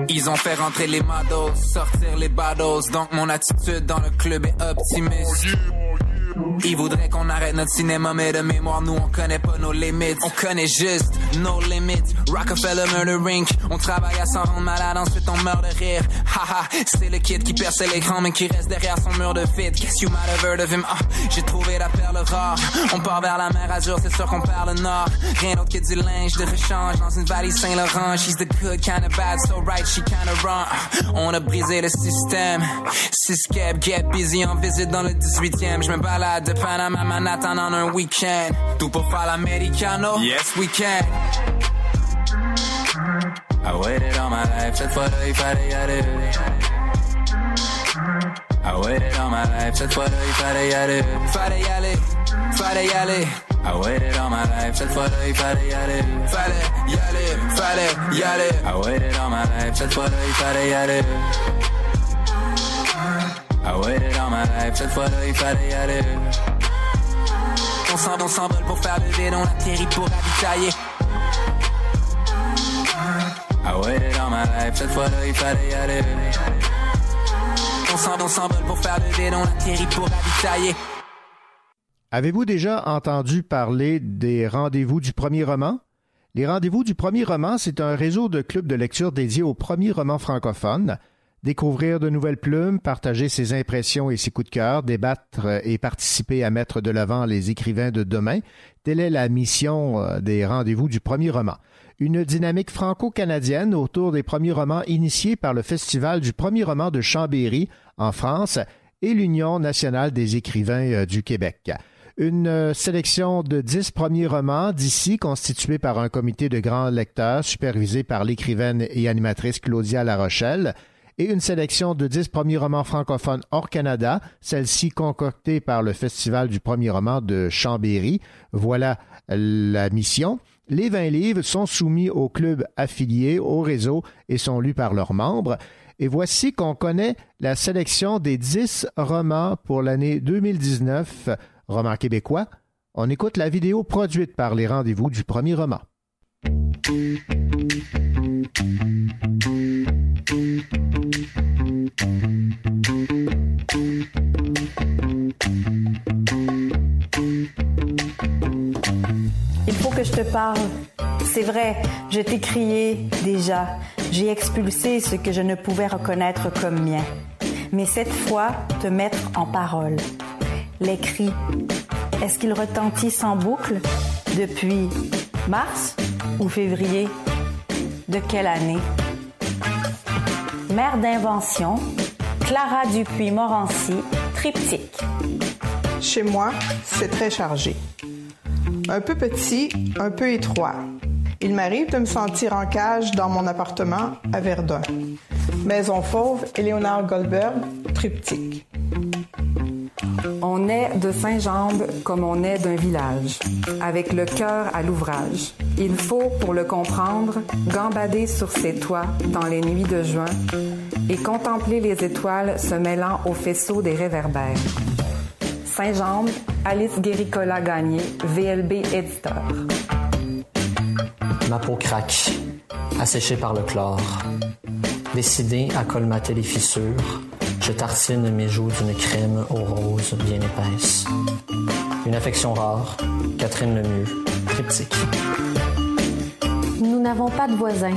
Ils ont fait rentrer les models, sortir les battles. Donc mon attitude dans le club est optimiste. Ils voudraient qu'on arrête notre cinéma, mais de mémoire, nous on connaît pas nos limites. On connaît juste nos limites. Rockefeller Murder Rink. On travaille à s'en rendre malade, ensuite on meurt de rire. Haha, c'est le kid qui perce l'écran, mais qui reste derrière son mur de fit. Guess you might have heard of him. Ah, j'ai trouvé la perle rare. On part vers la mer Azur, c'est sûr qu'on perd le nord. Rien d'autre que du linge de rechange dans une valise Saint-Laurent. She's the good kind of bad, so right, she kind of wrong. On a brisé le système. Siscap, get busy en visite dans le 18e. Je me balade de Panama Manhattan en un week-end. Tout pour faire l'americano? Yes, we can. I waited all my life, cette fois-là, il fallait y aller. I waited all my life, cette fois-là, il fallait y aller. Fallait y aller, fallait y aller. I waited all my life, cette fois-là, il fallait y aller. Fallait y aller, fallait y aller. I waited all my life, cette fois-là, il fallait y aller. I waited all my life, cette fois-là, il fallait y aller. On s'en on s'envole pour faire le vide, on atterrit pour ravitailler. I waited all my life, cette fois-là, il fallait y aller. On s'en on s'envole pour faire le vide, on atterrit pour ravitailler. Avez-vous déjà entendu parler des rendez-vous du premier roman? Les rendez-vous du premier roman, c'est un réseau de clubs de lecture dédiés au premier roman francophone. Découvrir de nouvelles plumes, partager ses impressions et ses coups de cœur, débattre et participer à mettre de l'avant les écrivains de demain, telle est la mission euh, des rendez-vous du premier roman. Une dynamique franco-canadienne autour des premiers romans initiés par le Festival du premier roman de Chambéry en France et l'Union nationale des écrivains euh, du Québec. Une euh, sélection de dix premiers romans d'ici constituée par un comité de grands lecteurs supervisé par l'écrivaine et animatrice Claudia Larochelle et une sélection de dix premiers romans francophones hors Canada, celle-ci concoctée par le Festival du premier roman de Chambéry. Voilà la mission. Les 20 livres sont soumis aux clubs affiliés au réseau et sont lus par leurs membres. Et voici qu'on connaît la sélection des 10 romans pour l'année 2019, romans québécois. On écoute la vidéo produite par les rendez-vous du premier roman. Il faut que je te parle. C'est vrai, je t'ai crié déjà. J'ai expulsé ce que je ne pouvais reconnaître comme mien. Mais cette fois, te mettre en parole. Les cris, est-ce qu'ils retentissent en boucle? Depuis mars ou février? De quelle année? Mère d'invention, Clara Dupuis-Morancy, triptyque. Chez moi, c'est très chargé. Un peu petit, un peu étroit. Il m'arrive de me sentir en cage dans mon appartement à Verdun. Maison Fauve, Éléonard Goldberg, triptyque. On est de Saint-Jambe comme on est d'un village, avec le cœur à l'ouvrage. Il faut, pour le comprendre, gambader sur ses toits dans les nuits de juin et contempler les étoiles se mêlant au faisceau des réverbères. Saint-Jambe, Alice Guéricola Gagné, VLB éditeur. Ma peau craque, asséchée par le chlore. Décidé à colmater les fissures, je tartine mes joues d'une crème aux roses bien épaisse. Une affection rare, Catherine Lemieux, triptyque. N'avons pas de voisins.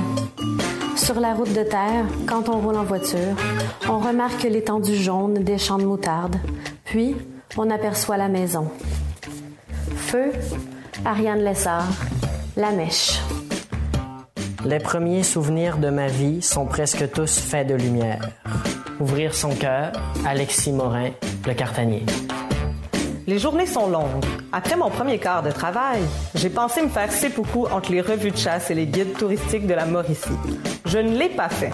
Sur la route de terre, quand on roule en voiture, on remarque l'étendue jaune des champs de moutarde, puis on aperçoit la maison. Feu, Ariane Lessard, La Mèche. Les premiers souvenirs de ma vie sont presque tous faits de lumière. Ouvrir son cœur, Alexis Morin, le cartanier. Les journées sont longues. Après mon premier quart de travail, j'ai pensé me faire beaucoup entre les revues de chasse et les guides touristiques de la Mauricie. Je ne l'ai pas fait.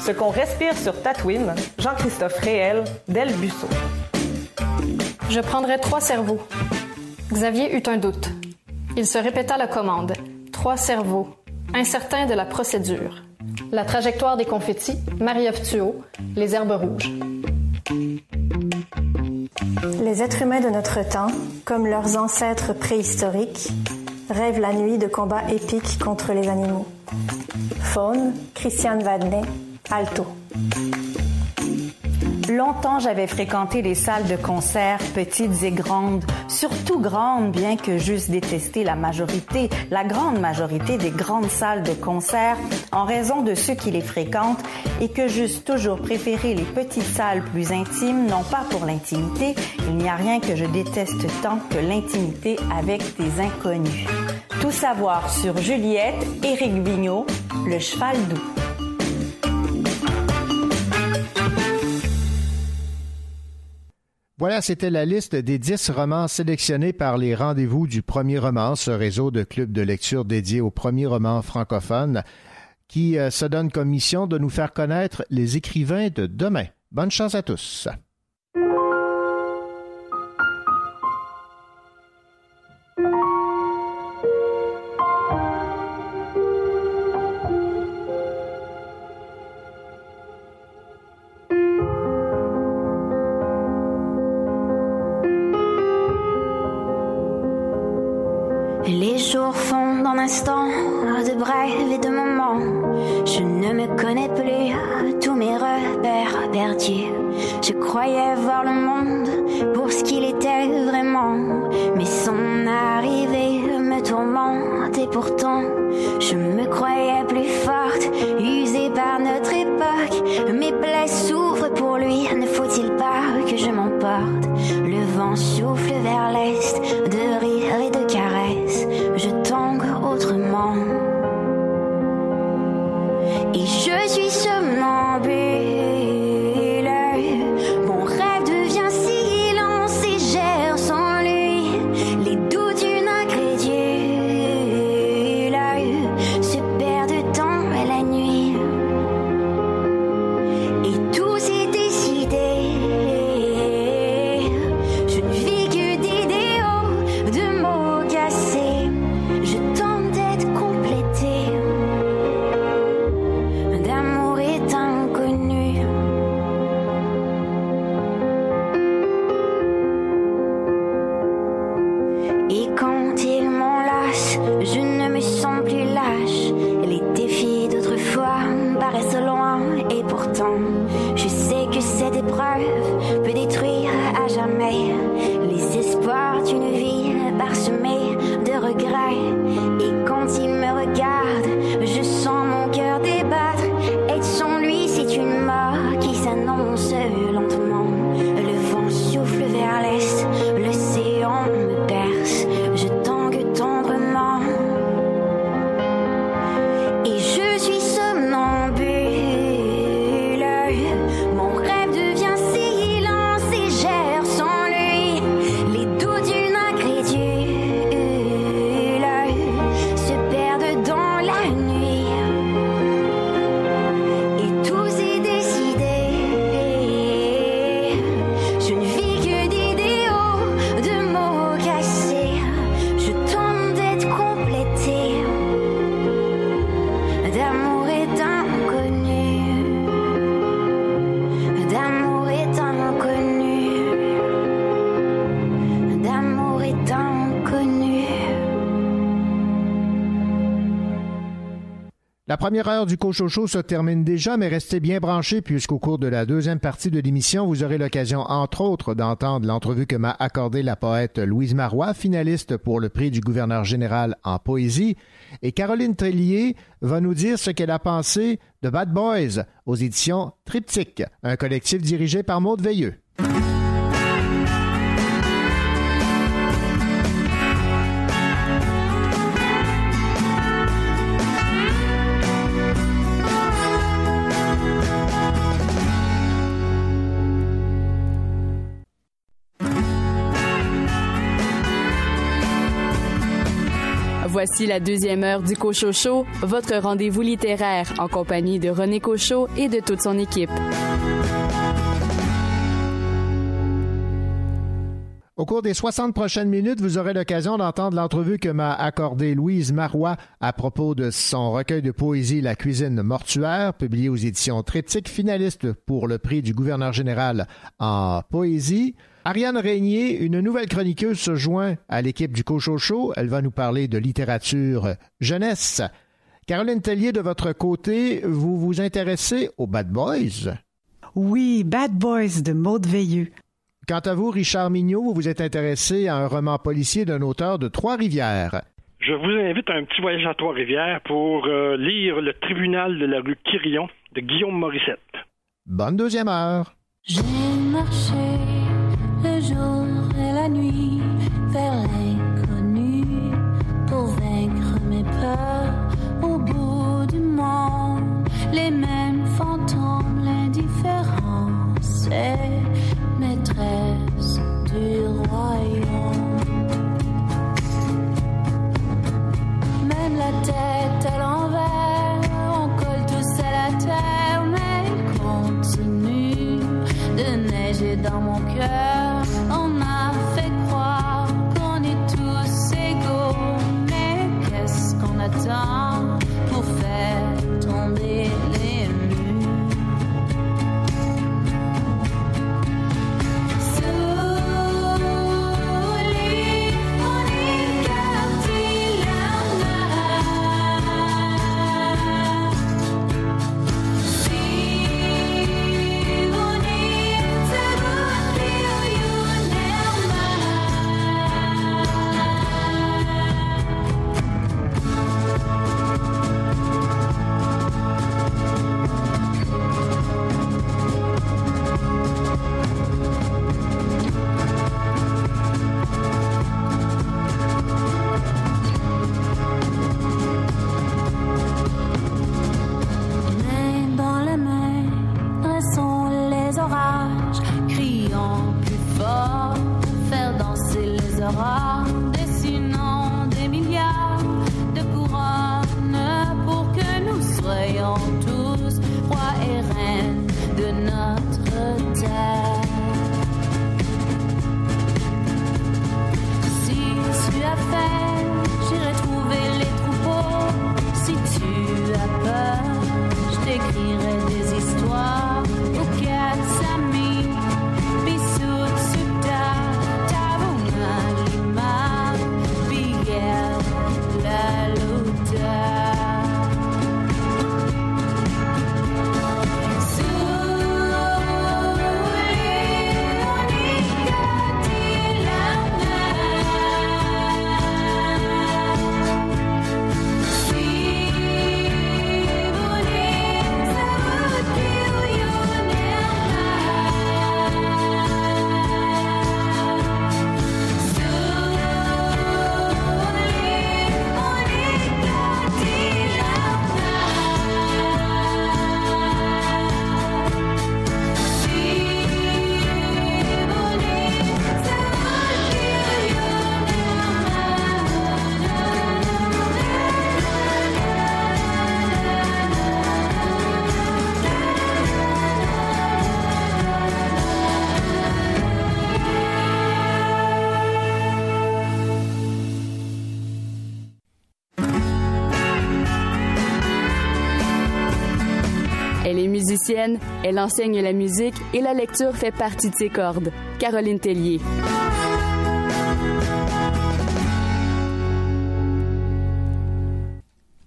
Ce qu'on respire sur Tatooine, Jean-Christophe Réel, Del Busso. Je prendrais trois cerveaux. Xavier eut un doute. Il se répéta la commande. Trois cerveaux. Incertain de la procédure. La trajectoire des confettis, Marie-Ève les herbes rouges. Les êtres humains de notre temps, comme leurs ancêtres préhistoriques, rêvent la nuit de combats épiques contre les animaux. Faune, Christiane Vadnais, Alto. Longtemps, j'avais fréquenté les salles de concert, petites et grandes, surtout grandes, bien que j'eusse détesté la majorité, la grande majorité des grandes salles de concert en raison de ceux qui les fréquentent et que j'eusse toujours préféré les petites salles plus intimes, non pas pour l'intimité, il n'y a rien que je déteste tant que l'intimité avec des inconnus. Tout savoir sur Juliette, Éric Vigneault, le cheval doux. Voilà, c'était la liste des dix romans sélectionnés par les rendez-vous du premier roman, ce réseau de clubs de lecture dédié au premier roman francophone, qui euh, se donne comme mission de nous faire connaître les écrivains de demain. Bonne chance à tous. De brèves et de moments. Je ne me connais plus, tous mes repères perdus. Je croyais voir le monde pour ce qu'il était vraiment. Mais son arrivée me tourmente et pourtant je me croyais plus première heure du Cochocho se termine déjà, mais restez bien branchés puisqu'au cours de la deuxième partie de l'émission, vous aurez l'occasion, entre autres, d'entendre l'entrevue que m'a accordée la poète Louise Marois, finaliste pour le prix du gouverneur général en poésie. Et Caroline Trélier va nous dire ce qu'elle a pensé de Bad Boys aux éditions Triptyque, un collectif dirigé par Maude Veilleux. Voici la deuxième heure du Cochocho, votre rendez-vous littéraire en compagnie de René Cochot et de toute son équipe. Au cours des 60 prochaines minutes, vous aurez l'occasion d'entendre l'entrevue que m'a accordée Louise Marois à propos de son recueil de poésie La cuisine mortuaire, publié aux éditions Triptyque, finaliste pour le prix du gouverneur général en poésie. Ariane Régnier, une nouvelle chroniqueuse, se joint à l'équipe du Cochocho. Elle va nous parler de littérature jeunesse. Caroline Tellier, de votre côté, vous vous intéressez aux Bad Boys? Oui, Bad Boys de Maude Veilleux. Quant à vous, Richard Mignot, vous vous êtes intéressé à un roman policier d'un auteur de Trois-Rivières. Je vous invite à un petit voyage à Trois-Rivières pour euh, lire Le tribunal de la rue Quirion de Guillaume Morissette. Bonne deuxième heure. J'ai marché vers l'inconnu pour vaincre mes peurs au bout du monde. Les mêmes fantômes, l'indifférence est maîtresse du royaume. Même la tête à l'envers, on colle tous à la terre, mais continue de neiger dans mon cœur. Elle est musicienne, elle enseigne la musique et la lecture fait partie de ses cordes. Caroline Tellier.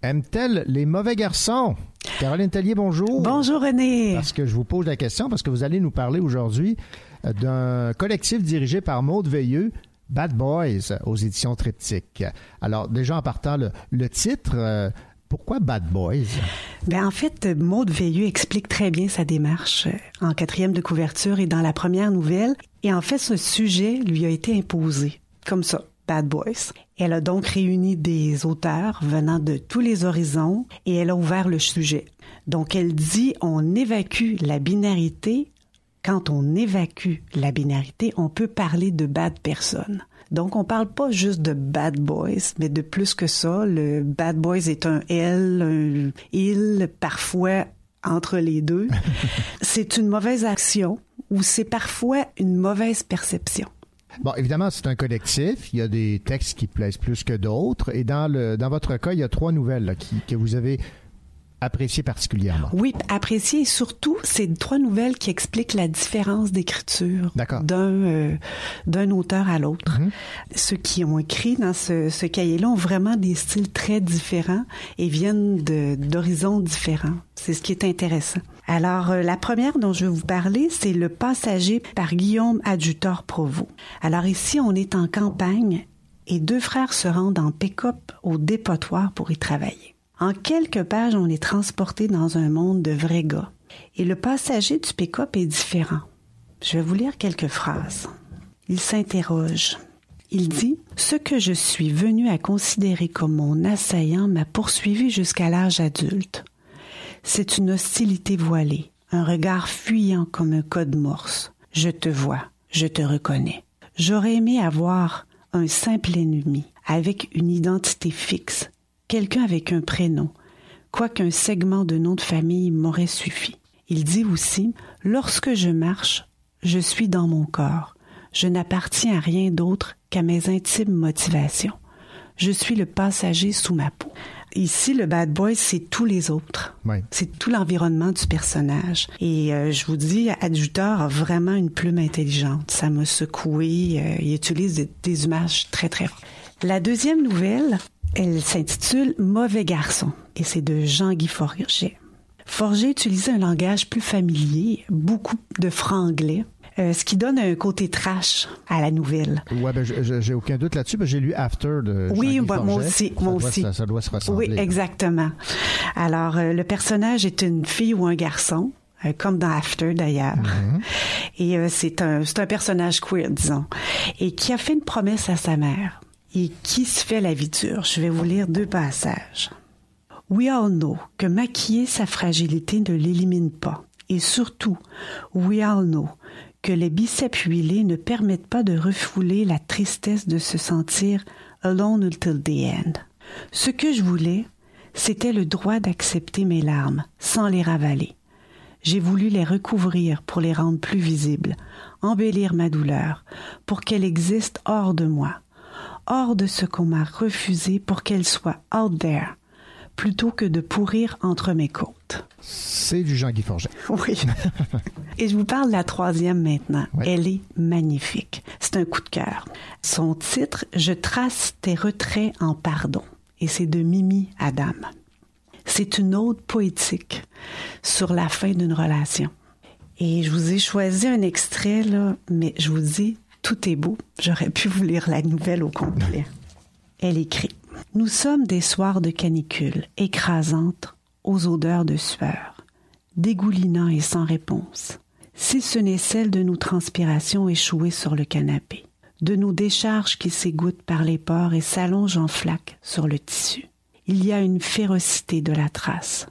Aime-t-elle les mauvais garçons? Caroline Tellier, bonjour. Bonjour René. Parce que je vous pose la question, parce que vous allez nous parler aujourd'hui euh, d'un collectif dirigé par Maude Veilleux, Bad Boys, aux éditions Triptyque. Alors, déjà en partant, le, le titre, euh, pourquoi Bad Boys? Ben, en fait, Maude Veilleux explique très bien sa démarche euh, en quatrième de couverture et dans la première nouvelle. Et en fait, ce sujet lui a été imposé, comme ça. Bad Boys. Elle a donc réuni des auteurs venant de tous les horizons et elle a ouvert le sujet. Donc elle dit on évacue la binarité. Quand on évacue la binarité, on peut parler de bad personnes. Donc, on parle pas juste de bad boys, mais de plus que ça. Le bad boys est un elle, un il, parfois entre les deux. c'est une mauvaise action ou c'est parfois une mauvaise perception. Bon, évidemment, c'est un collectif. Il y a des textes qui plaisent plus que d'autres. Et dans, le, dans votre cas, il y a trois nouvelles là, qui, que vous avez appréciées particulièrement. Oui, appréciées. Et surtout, c'est trois nouvelles qui expliquent la différence d'écriture d'un euh, d'un auteur à l'autre. Ceux qui ont écrit dans ce, ce cahier-là ont vraiment des styles très différents et viennent d'horizons différents. C'est ce qui est intéressant. Alors, euh, la première dont je vais vous parler, c'est Le Passager par Guillaume Adjutor Provost. Alors ici, on est en campagne et deux frères se rendent en pick-up au dépotoir pour y travailler. En quelques pages, on est transporté dans un monde de vrais gars. Et le passager du pick-up est différent. Je vais vous lire quelques phrases. Il s'interroge. Il dit Ce que je suis venu à considérer comme mon assaillant m'a poursuivi jusqu'à l'âge adulte. C'est une hostilité voilée, un regard fuyant comme un code morse. Je te vois, je te reconnais. J'aurais aimé avoir un simple ennemi, avec une identité fixe, quelqu'un avec un prénom, quoiqu'un segment de nom de famille m'aurait suffi. Il dit aussi Lorsque je marche, je suis dans mon corps. Je n'appartiens à rien d'autre qu'à mes intimes motivations. Je suis le passager sous ma peau. Ici, le bad boy, c'est tous les autres. C'est tout l'environnement du personnage. Et euh, je vous dis, Adjuteur a vraiment une plume intelligente. Ça m'a secoué. Euh, il utilise des, des, images très, très fortes. La deuxième nouvelle, elle s'intitule Mauvais garçon. Et c'est de Jean-Guy Forget. Forget utilisait un langage plus familier, beaucoup de franglais. Euh, ce qui donne un côté trash à la nouvelle. Ouais, ben, j'ai aucun doute là-dessus, parce que j'ai lu After de Oui, bah, moi aussi, ça moi doit, aussi. Ça, ça, doit se ressembler. Oui, exactement. Alors, euh, le personnage est une fille ou un garçon. Euh, comme dans After d'ailleurs. Mm -hmm. Et euh, c'est un, c'est un personnage queer, disons, et qui a fait une promesse à sa mère et qui se fait la vie dure? Je vais vous lire deux passages. We all know que maquiller sa fragilité ne l'élimine pas. Et surtout, we all know que les biceps huilés ne permettent pas de refouler la tristesse de se sentir alone until the end. Ce que je voulais, c'était le droit d'accepter mes larmes sans les ravaler. J'ai voulu les recouvrir pour les rendre plus visibles, embellir ma douleur, pour qu'elle existe hors de moi, hors de ce qu'on m'a refusé pour qu'elle soit out there, plutôt que de pourrir entre mes côtes. C'est du Jean-Guy Forget. Oui. Et je vous parle de la troisième maintenant. Elle est magnifique. C'est un coup de cœur. Son titre, Je trace tes retraits en pardon. Et c'est de Mimi Adam. C'est une ode poétique sur la fin d'une relation. Et je vous ai choisi un extrait, là, mais je vous dis, tout est beau. J'aurais pu vous lire la nouvelle au complet. Elle écrit Nous sommes des soirs de canicule, écrasantes, aux odeurs de sueur, dégoulinant et sans réponse. Si ce n'est celle de nos transpirations échouées sur le canapé, de nos décharges qui s'égouttent par les pores et s'allongent en flaques sur le tissu. Il y a une férocité de la trace.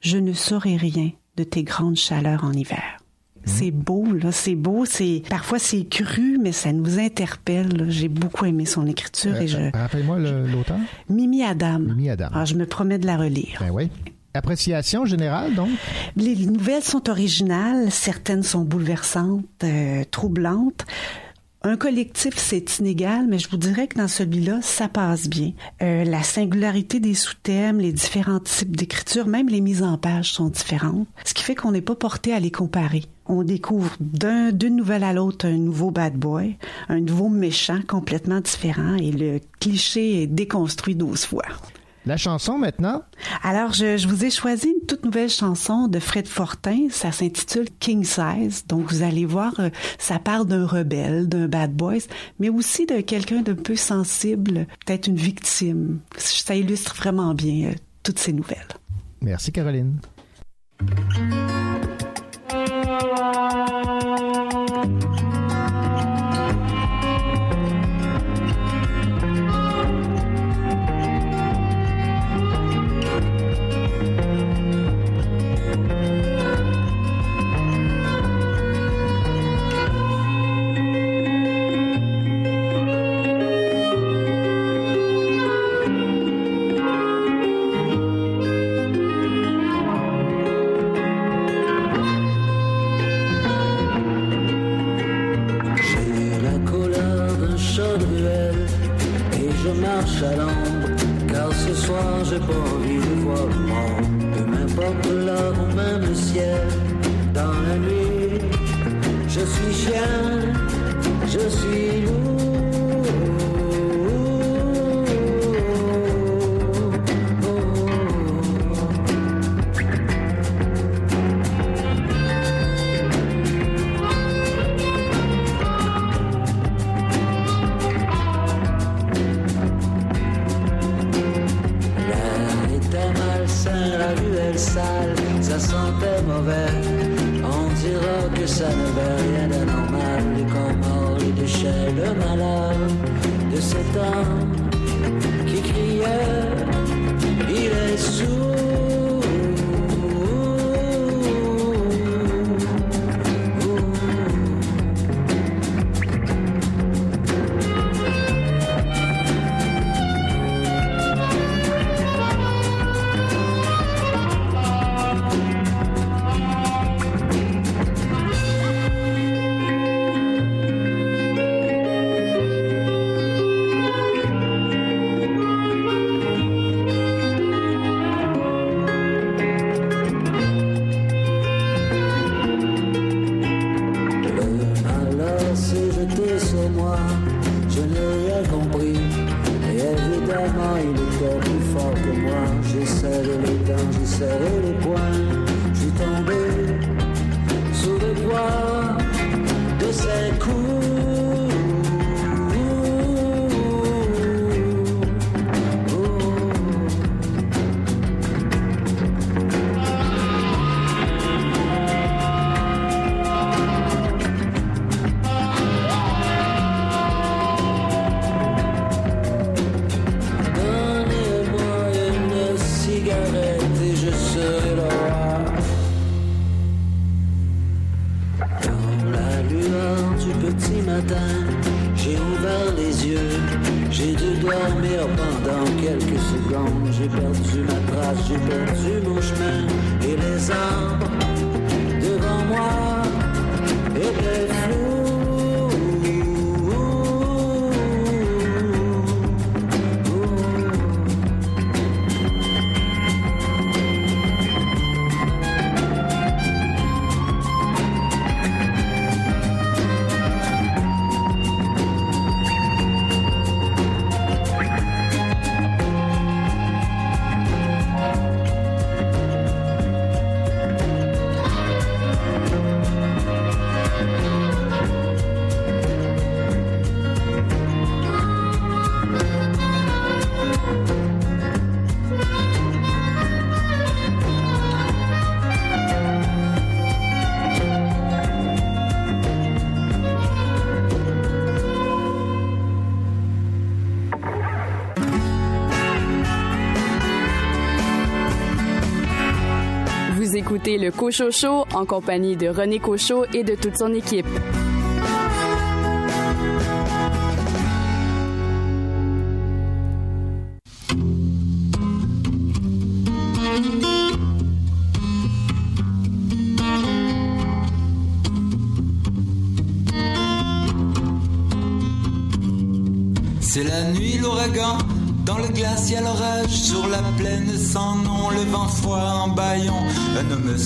Je ne saurais rien de tes grandes chaleurs en hiver. C'est beau, là, c'est beau, c'est parfois c'est cru, mais ça nous interpelle. J'ai beaucoup aimé son écriture euh, et je. Rappelle-moi l'auteur? Mimi Adam. Mimi Adam. Alors, je me promets de la relire. Ben oui. Appréciation générale, donc? Les nouvelles sont originales, certaines sont bouleversantes, euh, troublantes. Un collectif, c'est inégal, mais je vous dirais que dans celui-là, ça passe bien. Euh, la singularité des sous-thèmes, les différents types d'écriture, même les mises en page sont différentes, ce qui fait qu'on n'est pas porté à les comparer. On découvre d'une un, nouvelle à l'autre un nouveau bad boy, un nouveau méchant complètement différent, et le cliché est déconstruit douze fois. La chanson maintenant? Alors, je, vous ai choisi une toute nouvelle chanson de Fred Fortin. Ça s'intitule King Size. Donc, vous allez voir, euh, ça parle d'un rebelle, d'un bad boy, mais aussi de quelqu'un d'un peu sensible, peut-être une victime. Ça illustre vraiment bien euh, toutes ces nouvelles. Merci, Caroline. Le Cochot en compagnie de René Cochot et de toute son équipe.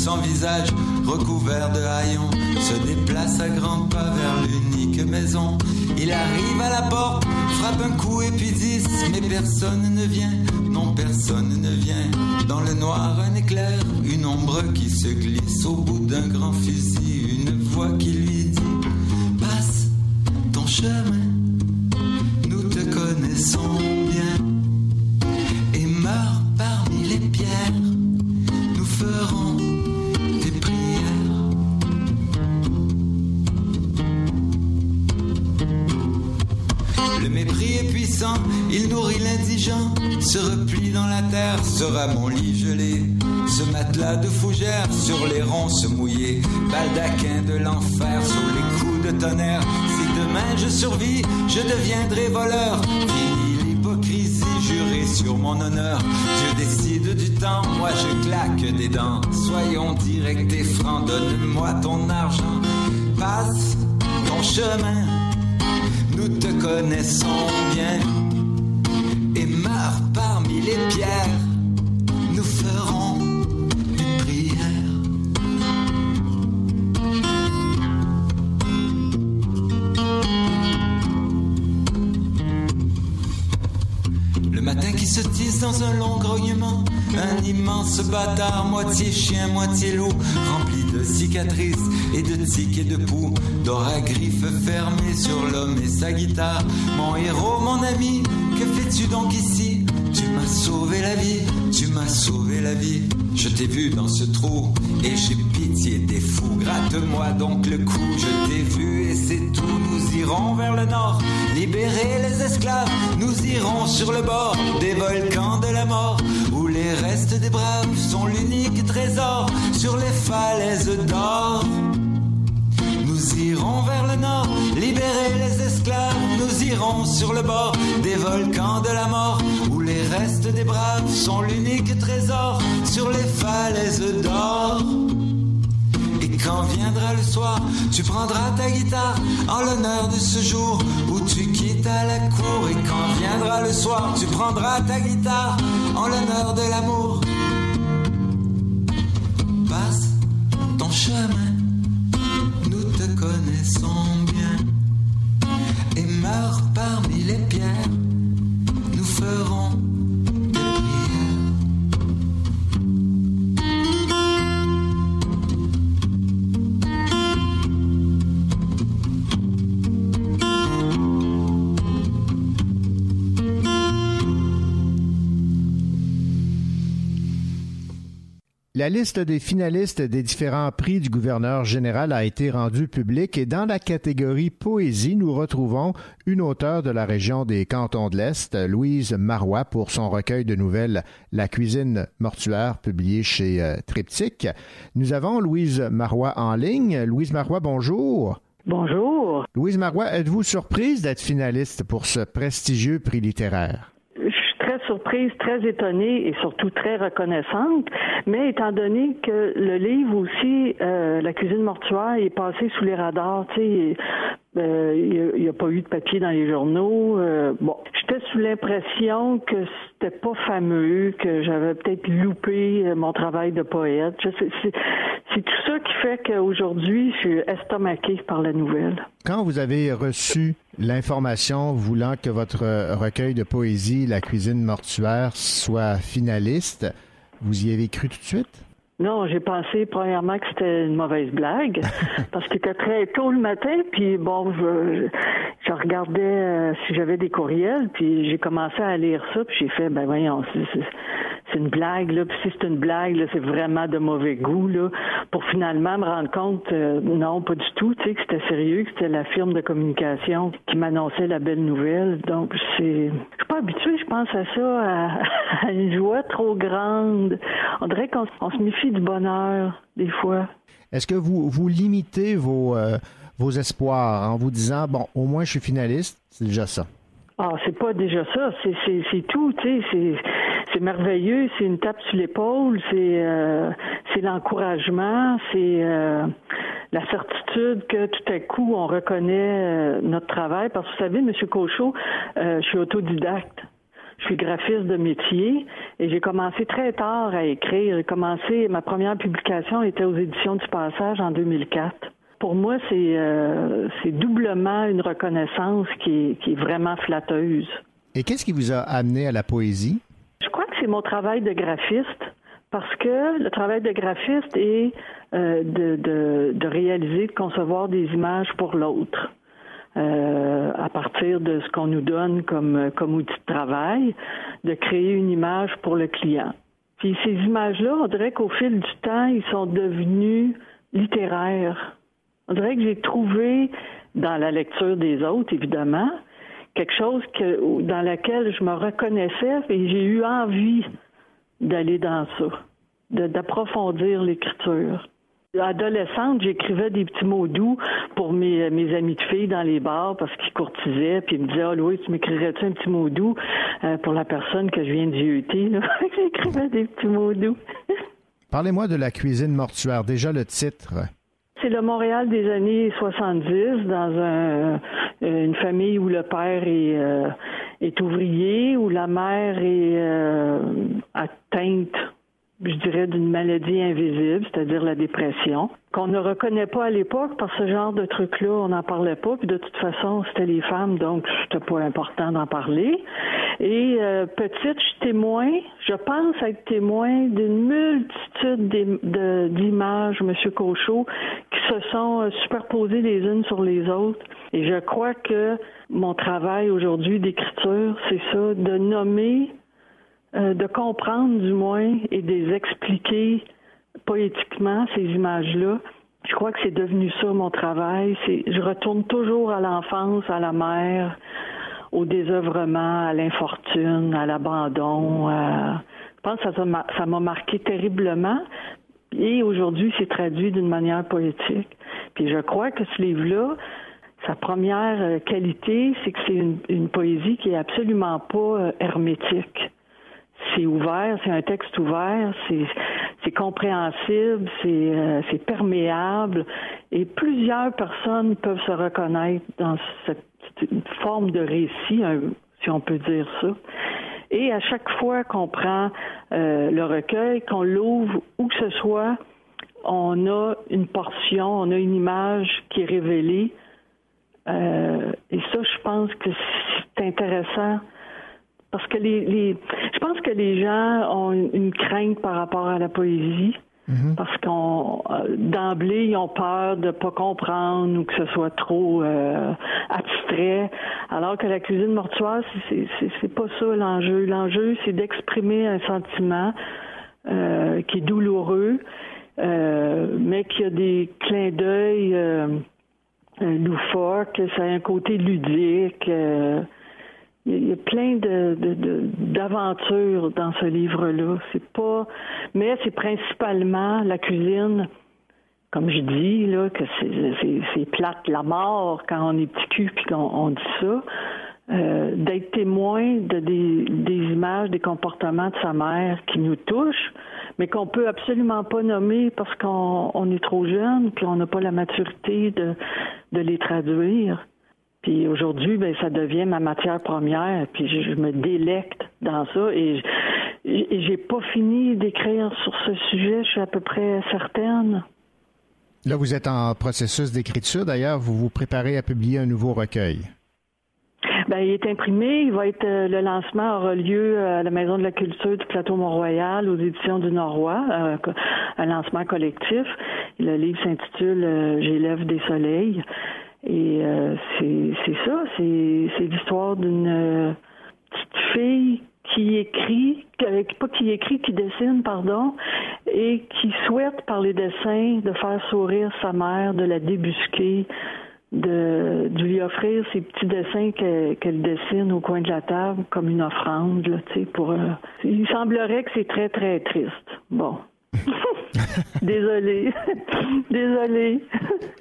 Sans visage, recouvert de haillons, se déplace à grands pas vers l'unique maison. Il arrive à la porte, frappe un coup et puis dix, mais personne ne vient, je deviendrai voleur. Fini l'hypocrisie, juré sur mon honneur. Dieu décide du temps, moi je claque des dents. Soyons directs et francs, donne-moi ton argent. Passe ton chemin, nous te connaissons bien. Et meurs parmi les pierres, nous ferons dans un long grognement, un immense bâtard, moitié chien, moitié loup, rempli de cicatrices et de tiques et de poux, d'or à griffes fermées sur l'homme et sa guitare. Mon héros, mon ami, que fais-tu donc ici? Tu m'as sauvé la vie, tu m'as sauvé la vie. Je t'ai vu dans ce trou et j'ai pitié des fous. Gratte-moi donc le cou, je t'ai vu et c'est tout. Nous irons vers le nord, libérer les esclaves. Nous irons sur le bord des volcans de la mort, où les restes des braves sont l'unique trésor sur les falaises d'or. Nous irons vers le nord, libérer les esclaves. Nous irons sur le bord des volcans de la mort, où les restes des braves sont l'unique trésor sur les falaises d'or. Quand viendra le soir, tu prendras ta guitare en l'honneur de ce jour où tu quittes à la cour. Et quand viendra le soir, tu prendras ta guitare en l'honneur de l'amour. La liste des finalistes des différents prix du gouverneur général a été rendue publique et dans la catégorie poésie, nous retrouvons une auteure de la région des Cantons de l'Est, Louise Marois, pour son recueil de nouvelles La cuisine mortuaire, publié chez euh, Triptyque. Nous avons Louise Marois en ligne. Louise Marois, bonjour. Bonjour. Louise Marois, êtes-vous surprise d'être finaliste pour ce prestigieux prix littéraire? Surprise, très étonnée et surtout très reconnaissante. Mais étant donné que le livre aussi, euh, La cuisine mortuaire, est passé sous les radars, tu sais, euh, il n'y a, pas eu de papier dans les journaux. euh, bon, j'étais sous l'impression que c'était pas fameux, que j'avais peut-être loupé euh, mon travail de poète. C'est tout ça qui fait qu'aujourd'hui, je suis estomaquée par la nouvelle. Quand vous avez reçu l'information voulant que votre recueil de poésie, La cuisine mortuaire, soit finaliste, vous y avez cru tout de suite? Non, j'ai pensé premièrement que c'était une mauvaise blague parce qu'il était très tôt le matin, puis bon, je, je regardais euh, si j'avais des courriels, puis j'ai commencé à lire ça, puis j'ai fait ben voyons, c'est- une blague là, puis si c'est une blague là, c'est vraiment de mauvais goût là, pour finalement me rendre compte euh, non, pas du tout, tu sais que c'était sérieux, que c'était la firme de communication qui m'annonçait la belle nouvelle. Donc c'est je suis pas habituée, je pense à ça à, à une joie trop grande. On dirait qu'on on se méfie du bonheur des fois. Est-ce que vous, vous limitez vos, euh, vos espoirs en vous disant, bon, au moins je suis finaliste, c'est déjà ça? Ah, c'est pas déjà ça, c'est tout, tu sais, c'est c'est merveilleux, c'est une tape sur l'épaule, c'est euh, c'est l'encouragement, c'est euh, la certitude que tout à coup on reconnaît euh, notre travail. Parce que vous savez, Monsieur Cochot, je suis autodidacte. Je suis graphiste de métier et j'ai commencé très tard à écrire. J'ai commencé, ma première publication était aux éditions du Passage en 2004. Pour moi, c'est euh, c'est doublement une reconnaissance qui est, qui est vraiment flatteuse. Et qu'est-ce qui vous a amené à la poésie? Je crois que c'est mon travail de graphiste parce que le travail de graphiste est euh, de, de, de, réaliser, de concevoir des images pour l'autre. Euh, à partir de ce qu'on nous donne comme, comme outil de travail, de créer une image pour le client. Puis ces images-là, on dirait qu'au fil du temps, ils sont devenus littéraires. On dirait que j'ai trouvé dans la lecture des autres, évidemment, quelque chose dans laquelle je me reconnaissais et j'ai eu envie d'aller dans ça, d'approfondir l'écriture. Adolescente, j'écrivais des petits mots doux pour mes, mes amis de filles dans les bars parce qu'ils courtisaient, puis ils me disaient Ah, Louis, tu m'écrirais-tu un petit mot doux euh, pour la personne que je viens de jeter J'écrivais des petits mots doux. Parlez-moi de la cuisine mortuaire, déjà le titre. C'est le Montréal des années 70, dans un, une famille où le père est, euh, est ouvrier, où la mère est euh, atteinte je dirais, d'une maladie invisible, c'est-à-dire la dépression, qu'on ne reconnaît pas à l'époque parce ce genre de truc-là, on n'en parlait pas, puis de toute façon, c'était les femmes, donc c'était pas important d'en parler. Et euh, petite, je suis témoin, je pense être témoin d'une multitude d'images, Monsieur Cochot, qui se sont euh, superposées les unes sur les autres. Et je crois que mon travail aujourd'hui d'écriture, c'est ça, de nommer euh, de comprendre du moins et de les expliquer poétiquement, ces images-là. Je crois que c'est devenu ça mon travail. Je retourne toujours à l'enfance, à la mère, au désœuvrement, à l'infortune, à l'abandon. Je pense que ça, ça m'a marqué terriblement. Et aujourd'hui, c'est traduit d'une manière poétique. Puis je crois que ce livre-là, sa première euh, qualité, c'est que c'est une, une, poésie qui est absolument pas euh, hermétique c'est ouvert, c'est un texte ouvert, c'est compréhensible, euh, c'est perméable et plusieurs personnes peuvent se reconnaître dans cette, forme de récit, si on peut dire ça. Et à chaque fois qu'on prend euh, le recueil, qu'on l'ouvre, où que ce soit, on a une portion, on a une image qui est révélée. Euh, et ça, je pense que c'est intéressant parce que les, les, je pense que les gens ont une, crainte par rapport à la poésie. Mhm. Parce qu'on euh, d'emblée ils ont peur de pas comprendre ou que ce soit trop euh, abstrait, alors que la cuisine mortuaire c'est c'est pas ça l'enjeu. L'enjeu c'est d'exprimer un sentiment euh, qui est douloureux, mais qui a des clins d'œil loufoques, ça a un côté ludique il y a plein de, d'aventures dans ce livre-là. C'est pas, mais c'est principalement la cuisine, comme je dis là, que c'est, plate la mort quand on est petit cul puis qu'on dit ça. Euh, d'être témoin de des, images, des comportements de sa mère qui nous touchent, mais qu'on peut absolument pas nommer parce qu'on on est trop jeune, puis on n'a pas la maturité de les traduire. Puis aujourd'hui, ben ça devient ma matière première. Puis je, me délecte dans ça et, j'ai pas fini d'écrire sur ce sujet. Je suis à peu près certaine. Là, vous êtes en processus d'écriture. D'ailleurs, vous vous préparez à publier un nouveau recueil. Ben, il est imprimé. Il va être euh, le lancement aura lieu à la Maison de la Culture du Plateau Mont-Royal aux éditions du Nord-Roi, euh, un lancement collectif. Le livre s'intitule euh, J'élève des soleils. Et euh, c'est ça, c'est l'histoire d'une euh, petite fille qui écrit, pas qui écrit, qui dessine, pardon, et qui souhaite par les dessins de faire sourire sa mère, de la débusquer, de, lui offrir ces petits dessins qu'elle dessine au coin de la table comme une offrande, là, pour. Euh, il semblerait que c'est très très triste. Bon, désolé. désolé.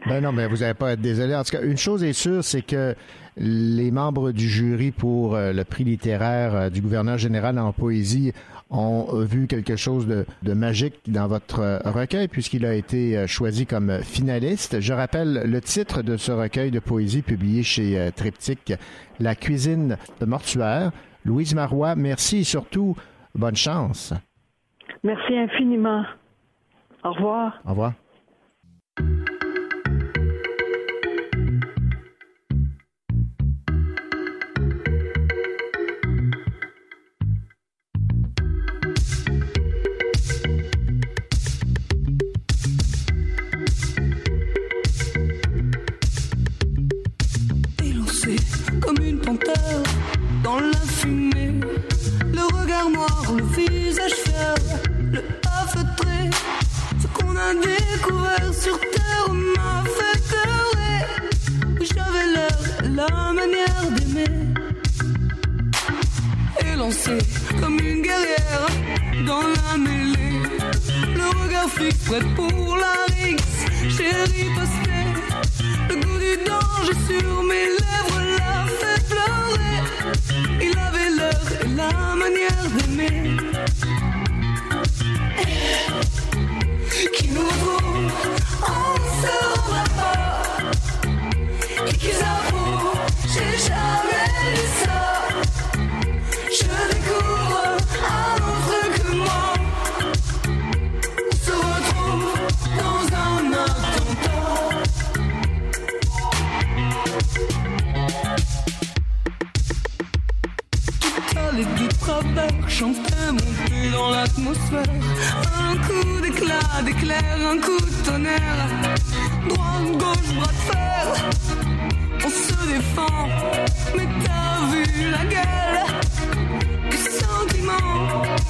Ben non, mais vous n'avez pas être désolé. En tout cas, une chose est sûre, c'est que les membres du jury pour euh, le prix littéraire euh, du gouverneur général en poésie ont vu quelque chose de, de magique dans votre euh, recueil puisqu'il a été choisi comme finaliste. Je rappelle le titre de ce recueil de poésie publié chez Triptyque, La cuisine de mortuaire. Louise Marois, merci et surtout, bonne chance. Merci infiniment. Au revoir. Au revoir. Sur terre m'a fait pleurer. J'avais l'air, la manière d'aimer. Élancé comme une guerrière dans la mêlée. Le regard fixe, prêt pour la rixe. Chérie, postée. Le goût du danger sur mes lèvres l'a fait pleurer. Il avait l'heure et la manière d'aimer. Qui nous retrouve, on ne d'éclat, d'éclair, un coup de tonnerre. Droite, gauche, bras de fer. On se défend, mais t'as vu la gueule. Que sentiment.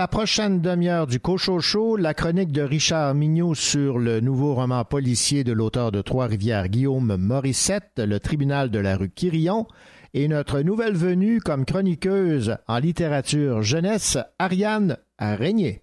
La prochaine demi-heure du Cochocho, la chronique de Richard Mignot sur le nouveau roman policier de l'auteur de Trois-Rivières, Guillaume Morissette, Le tribunal de la rue Quirillon, et notre nouvelle venue comme chroniqueuse en littérature jeunesse, Ariane Régnier.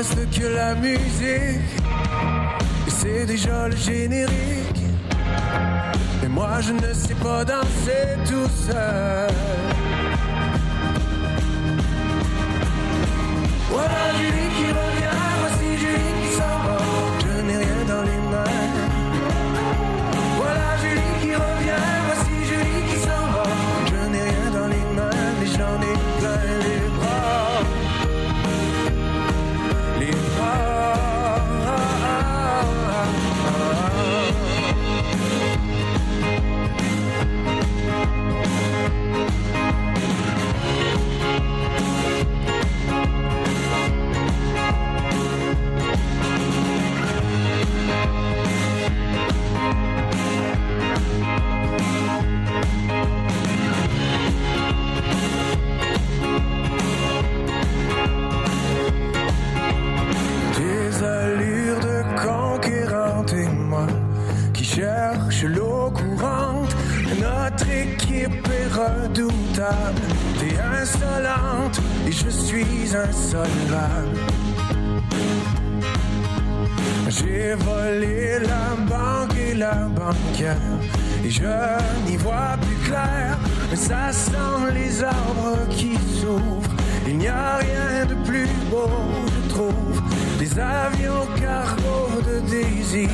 Reste que la musique, et c'est déjà le générique. Mais moi je ne sais pas danser tout seul. Voilà Julie qui je suis insolvable. J'ai volé la banque et la banquière et je n'y vois plus clair. Ça sent les arbres qui s'ouvrent. Il n'y a rien de plus beau, je trouve. Des avions cargo de désir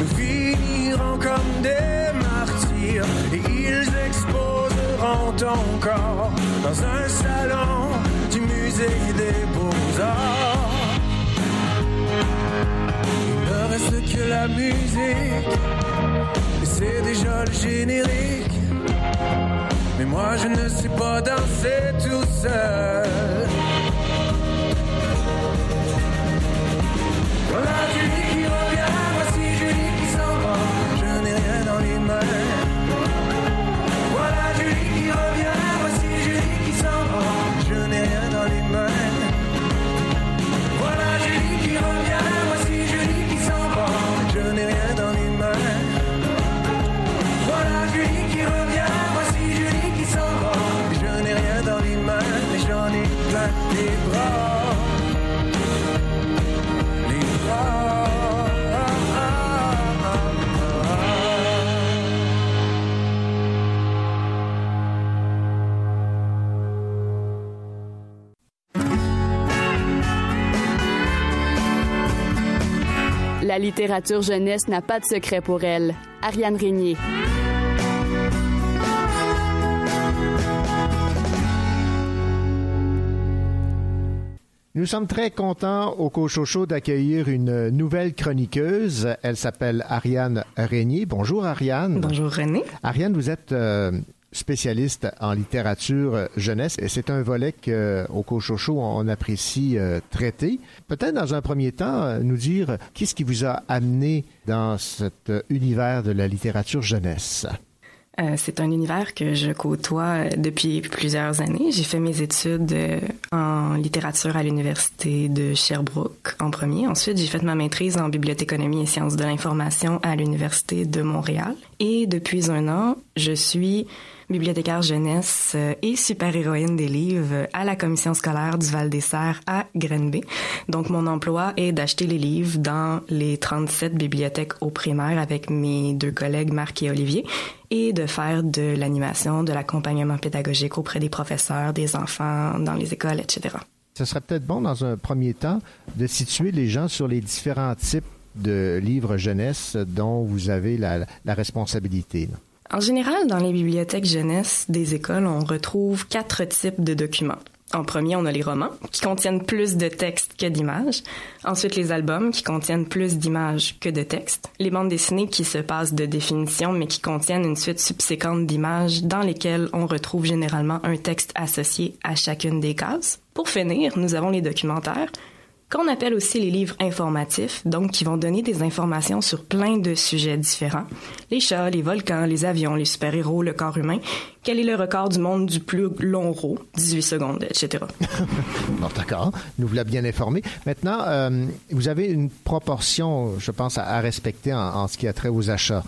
nous finiront comme des martyrs et ils exposeront ton corps dans un salon musée des beaux-arts. Il ne reste que la musique, et c'est déjà le générique. Mais moi je ne sais pas danser tout seul. La littérature jeunesse n'a pas de secret pour elle. Ariane Régnier. Nous sommes très contents au Cochocho d'accueillir une nouvelle chroniqueuse. Elle s'appelle Ariane Régnier. Bonjour Ariane. Bonjour René. Ariane, vous êtes euh, spécialiste en littérature jeunesse et c'est un volet qu'au Cochocho on apprécie euh, traiter. Peut-être dans un premier temps euh, nous dire qu'est-ce qui vous a amené dans cet univers de la littérature jeunesse? Euh, c'est un univers que je côtoie depuis plusieurs années. J'ai fait mes études euh, en littérature à l'université de Sherbrooke en premier. Ensuite, j'ai fait ma maîtrise en bibliothéconomie et sciences de l'information à l'université de Montréal. Et depuis un an, je suis bibliothécaire jeunesse euh, et super-héroïne des livres à la commission scolaire du Val-des-Serres à Grenby. Donc, mon emploi est d'acheter les livres dans les 37 bibliothèques au primaire avec mes deux collègues Marc et Olivier et de faire de l'animation, de l'accompagnement pédagogique auprès des professeurs, des enfants, dans les écoles, etc. Ce serait peut-être bon, dans un premier temps, de situer les gens sur les différents types de livres jeunesse dont vous avez la, la responsabilité. là. En général, dans les bibliothèques jeunesse des écoles, on retrouve quatre types de documents. En premier, on a les romans, qui contiennent plus de textes que d'images. Ensuite, les albums, qui contiennent plus d'images que de textes. Les bandes dessinées, qui se passent de définition, mais qui contiennent une suite subséquente d'images dans lesquelles on retrouve généralement un texte associé à chacune des cases. Pour finir, nous avons les documentaires, qu'on appelle aussi les livres informatifs, donc qui vont donner des informations sur plein de sujets différents. Les chats, les volcans, les avions, les super-héros, le corps humain. Quel est le record du monde du plus long row? 18 secondes, etc. bon, d'accord. Nous voilà bien informés. Maintenant, euh, vous avez une proportion, je pense, à, à respecter en, en ce qui a trait aux achats.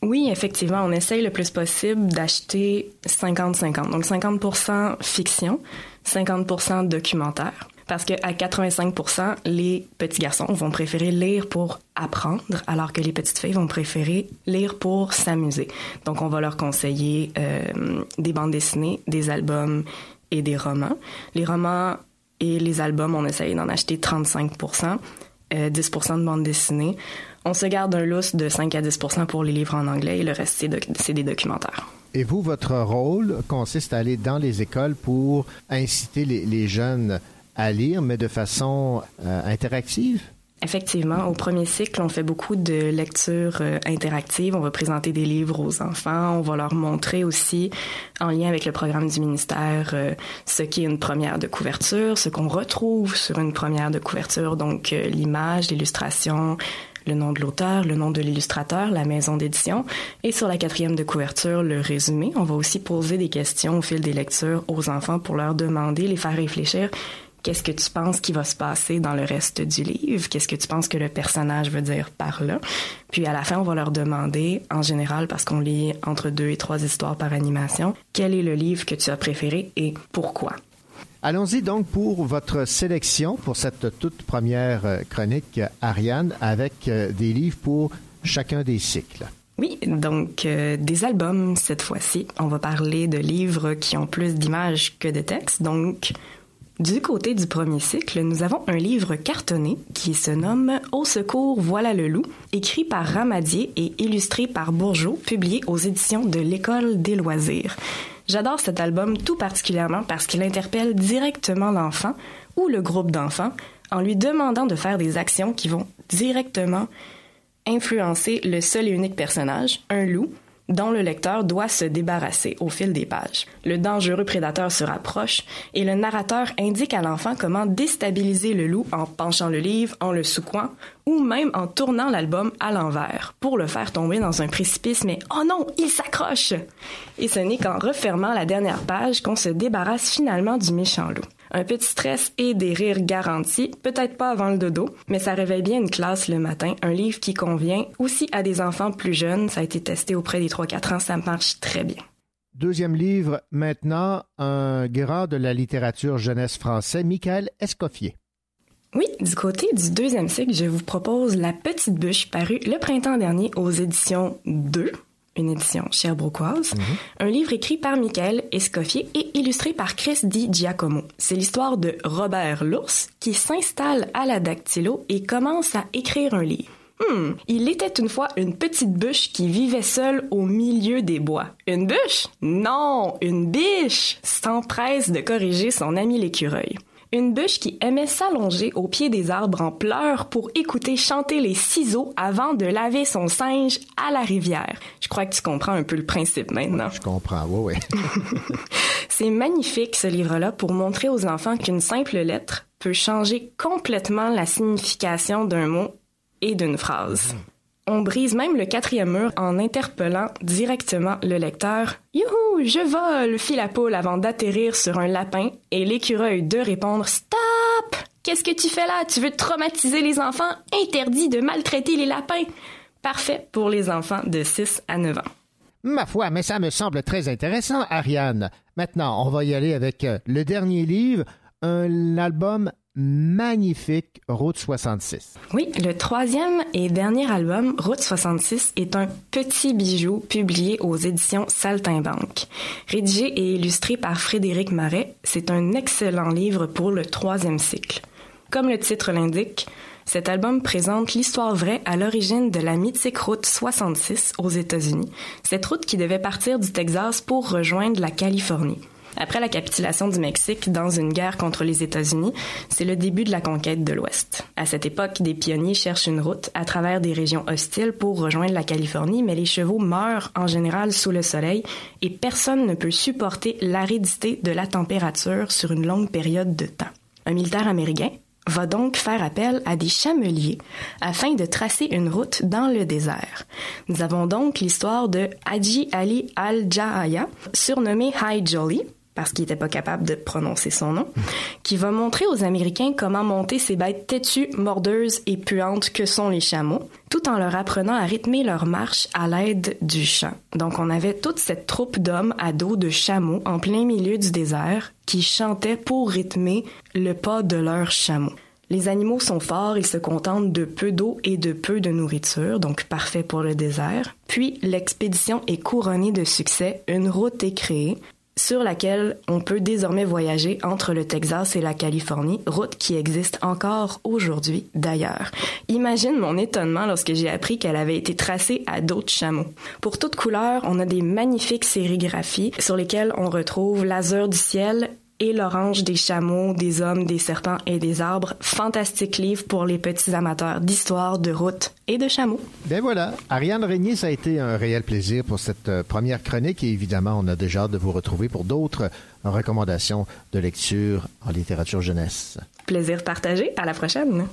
Oui, effectivement, on essaye le plus possible d'acheter 50-50. Donc 50% fiction, 50% documentaire. Parce qu'à 85% les petits garçons vont préférer lire pour apprendre, alors que les petites filles vont préférer lire pour s'amuser. Donc, on va leur conseiller euh, des bandes dessinées, des albums et des romans. Les romans et les albums, on essaye d'en acheter 35 euh, 10 de bandes dessinées. On se garde un lousse de 5 à 10% pour les livres en anglais et le reste, c'est des documentaires. Et vous, votre rôle consiste à aller dans les écoles pour inciter les, les jeunes à lire, mais de façon euh, interactive? Effectivement, au premier cycle, on fait beaucoup de lectures euh, interactives. On va présenter des livres aux enfants. On va leur montrer aussi, en lien avec le programme du ministère, euh, ce qu'est une première de couverture, ce qu'on retrouve sur une première de couverture, donc euh, l'image, l'illustration, le nom de l'auteur, le nom de l'illustrateur, la maison d'édition. Et sur la quatrième de couverture, le résumé. On va aussi poser des questions au fil des lectures aux enfants pour leur demander, les faire réfléchir Qu'est-ce que tu penses qui va se passer dans le reste du livre? Qu'est-ce que tu penses que le personnage veut dire par là? Puis à la fin, on va leur demander, en général, parce qu'on lit entre deux et trois histoires par animation, quel est le livre que tu as préféré et pourquoi? Allons-y donc pour votre sélection pour cette toute première euh, chronique, Ariane, avec euh, des livres pour chacun des cycles. Oui, donc euh, des albums cette fois-ci. On va parler de livres qui ont plus d'images que de textes. Donc, du côté du premier cycle, nous avons un livre cartonné qui se nomme Au secours, voilà le loup, écrit par Ramadier et illustré par Bourgeot, publié aux éditions de l'École des loisirs. J'adore cet album tout particulièrement parce qu'il interpelle directement l'enfant ou le groupe d'enfants en lui demandant de faire des actions qui vont directement influencer le seul et unique personnage, un loup, dont le lecteur doit se débarrasser au fil des pages. Le dangereux prédateur se rapproche et le narrateur indique à l'enfant comment déstabiliser le loup en penchant le livre, en le secouant ou même en tournant l'album à l'envers pour le faire tomber dans un précipice, mais oh non, il s'accroche! Et ce n'est qu'en refermant la dernière page qu'on se débarrasse finalement du méchant loup. Un petit stress et des rires garantis, peut-être pas avant le dodo, mais ça réveille bien une classe le matin, un livre qui convient aussi à des enfants plus jeunes, ça a été testé auprès des 3-4 ans, ça marche très bien. Deuxième livre, maintenant, un grand de la littérature jeunesse français, Michael Escoffier. Oui, du côté du deuxième cycle, je vous propose La Petite Bûche, paru le printemps dernier aux éditions 2, une édition cherbroquoise. Un livre écrit par Michael Escoffier et illustré par Chris Di Giacomo. C'est l'histoire de Robert l'ours qui s'installe à la dactylo et commence à écrire un livre. Hmm, il était une fois une petite bûche qui vivait seule au milieu des bois. Une bûche? Non, une biche! S'empresse de corriger son ami l'écureuil. Une bûche qui aimait s'allonger au pied des arbres en pleurs pour écouter chanter les ciseaux avant de laver son singe à la rivière. Je crois que tu comprends un peu le principe maintenant. Je comprends, oui, oui. C'est magnifique ce livre-là pour montrer aux enfants qu'une simple lettre peut changer complètement la signification d'un mot et d'une phrase. On brise même le quatrième mur en interpellant directement le lecteur. Youhou, je vole, fit la poule avant d'atterrir sur un lapin et l'écureuil de répondre Stop! Qu'est-ce que tu fais là? Tu veux traumatiser les enfants? Interdit de maltraiter les lapins! Parfait pour les enfants de 6 à 9 ans. Ma foi, mais ça me semble très intéressant, Ariane. Maintenant, on va y aller avec euh, le dernier livre, un album magnifique, Route 66. Oui, le troisième et dernier album, Route 66, est un petit bijou publié aux éditions Saltimbanque. Rédigé et illustré par Frédéric Marais, c'est un excellent livre pour le troisième cycle. Comme le titre l'indique, cet album présente l'histoire vraie à l'origine de la mythique route 66 aux États-Unis, cette route qui devait partir du Texas pour rejoindre la Californie. Après la capitulation du Mexique dans une guerre contre les États-Unis, c'est le début de la conquête de l'Ouest. À cette époque, des pionniers cherchent une route à travers des régions hostiles pour rejoindre la Californie, mais les chevaux meurent en général sous le soleil et personne ne peut supporter l'aridité de la température sur une longue période de temps. Un militaire américain, va donc faire appel à des chameliers afin de tracer une route dans le désert. Nous avons donc l'histoire de Haji Ali al-Jahaya, surnommé High Jolly, parce qu'il n'était pas capable de prononcer son nom, qui va montrer aux Américains comment monter ces bêtes têtues, mordeuses et puantes que sont les chameaux, tout en leur apprenant à rythmer leur marche à l'aide du chant. Donc on avait toute cette troupe d'hommes à dos de chameaux en plein milieu du désert qui chantaient pour rythmer le pas de leurs chameaux. Les animaux sont forts, ils se contentent de peu d'eau et de peu de nourriture, donc parfait pour le désert. Puis l'expédition est couronnée de succès, une route est créée, sur laquelle on peut désormais voyager entre le Texas et la Californie, route qui existe encore aujourd'hui d'ailleurs. Imagine mon étonnement lorsque j'ai appris qu'elle avait été tracée à d'autres chameaux. Pour toute couleur, on a des magnifiques sérigraphies sur lesquelles on retrouve l'azur du ciel et l'orange des chameaux, des hommes, des serpents et des arbres. Fantastique livre pour les petits amateurs d'histoire, de route et de chameaux. Ben voilà, Ariane Régnier, ça a été un réel plaisir pour cette euh, première chronique et évidemment, on a déjà hâte de vous retrouver pour d'autres recommandations de lecture en littérature jeunesse. Plaisir partagé. À la prochaine.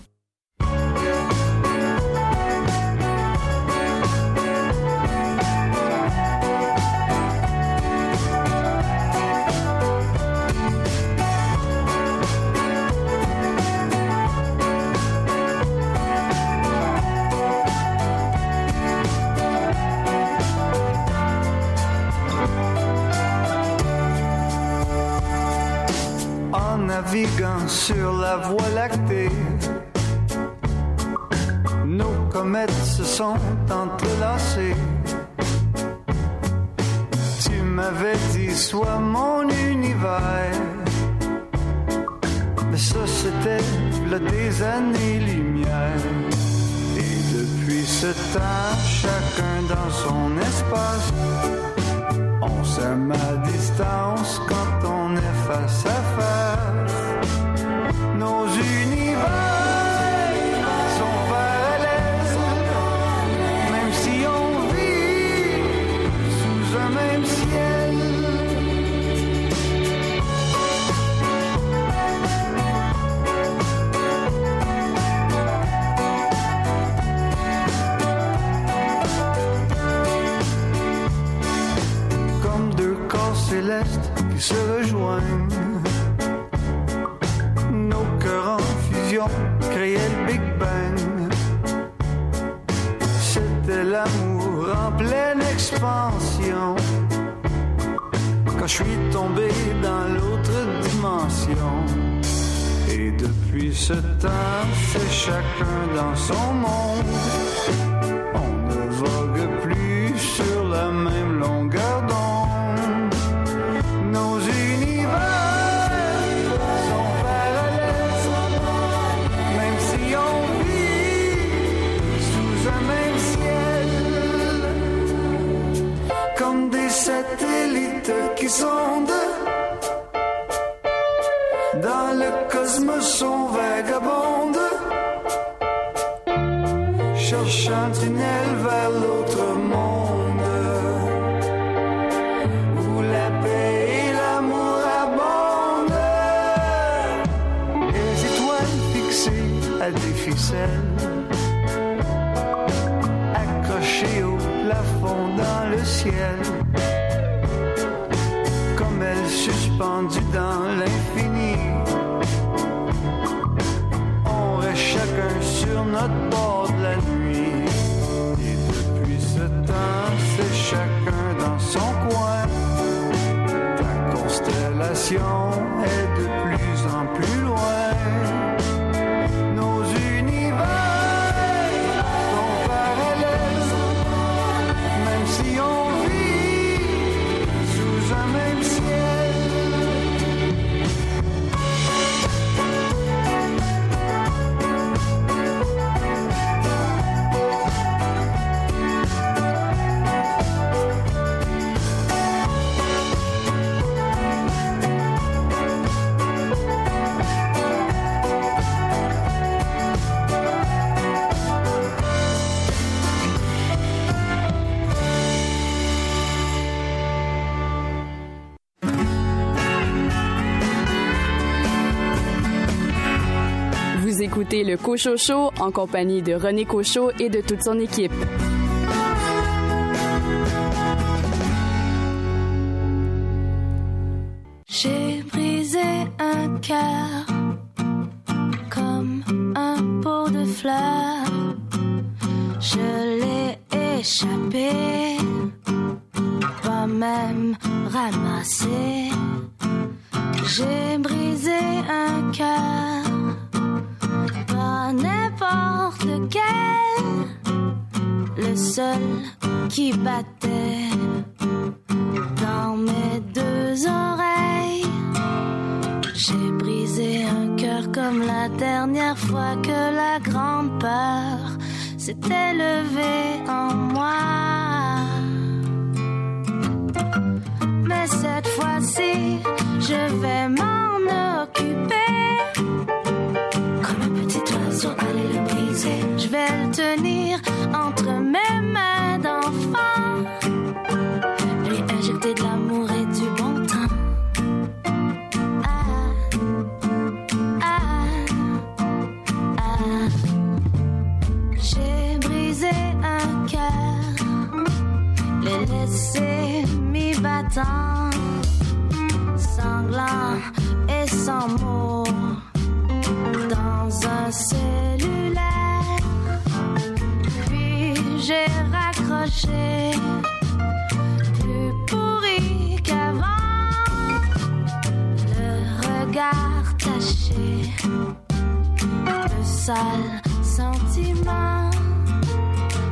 Depuis écoutez le Cochocho en compagnie de René Cochot et de toute son équipe. J'ai brisé un cœur comme un pot de fleurs. Je l'ai échappé, pas même ramassé. J'ai brisé un cœur, n'importe lequel, le seul qui battait dans mes deux oreilles. J'ai brisé un cœur comme la dernière fois que la grande peur s'était levée en moi. Mais cette fois-ci, je vais m'en occuper. Le briser. Je vais le tenir entre mes mains d'enfant. Lui injecter de l'amour et du bon temps. Ah, ah, ah. J'ai brisé un cœur, l'ai laissé mi-battant, sanglant et sans mots, dans un cellulaire. Puis j'ai raccroché, plus pourri qu'avant, le regard taché de sales sentiments.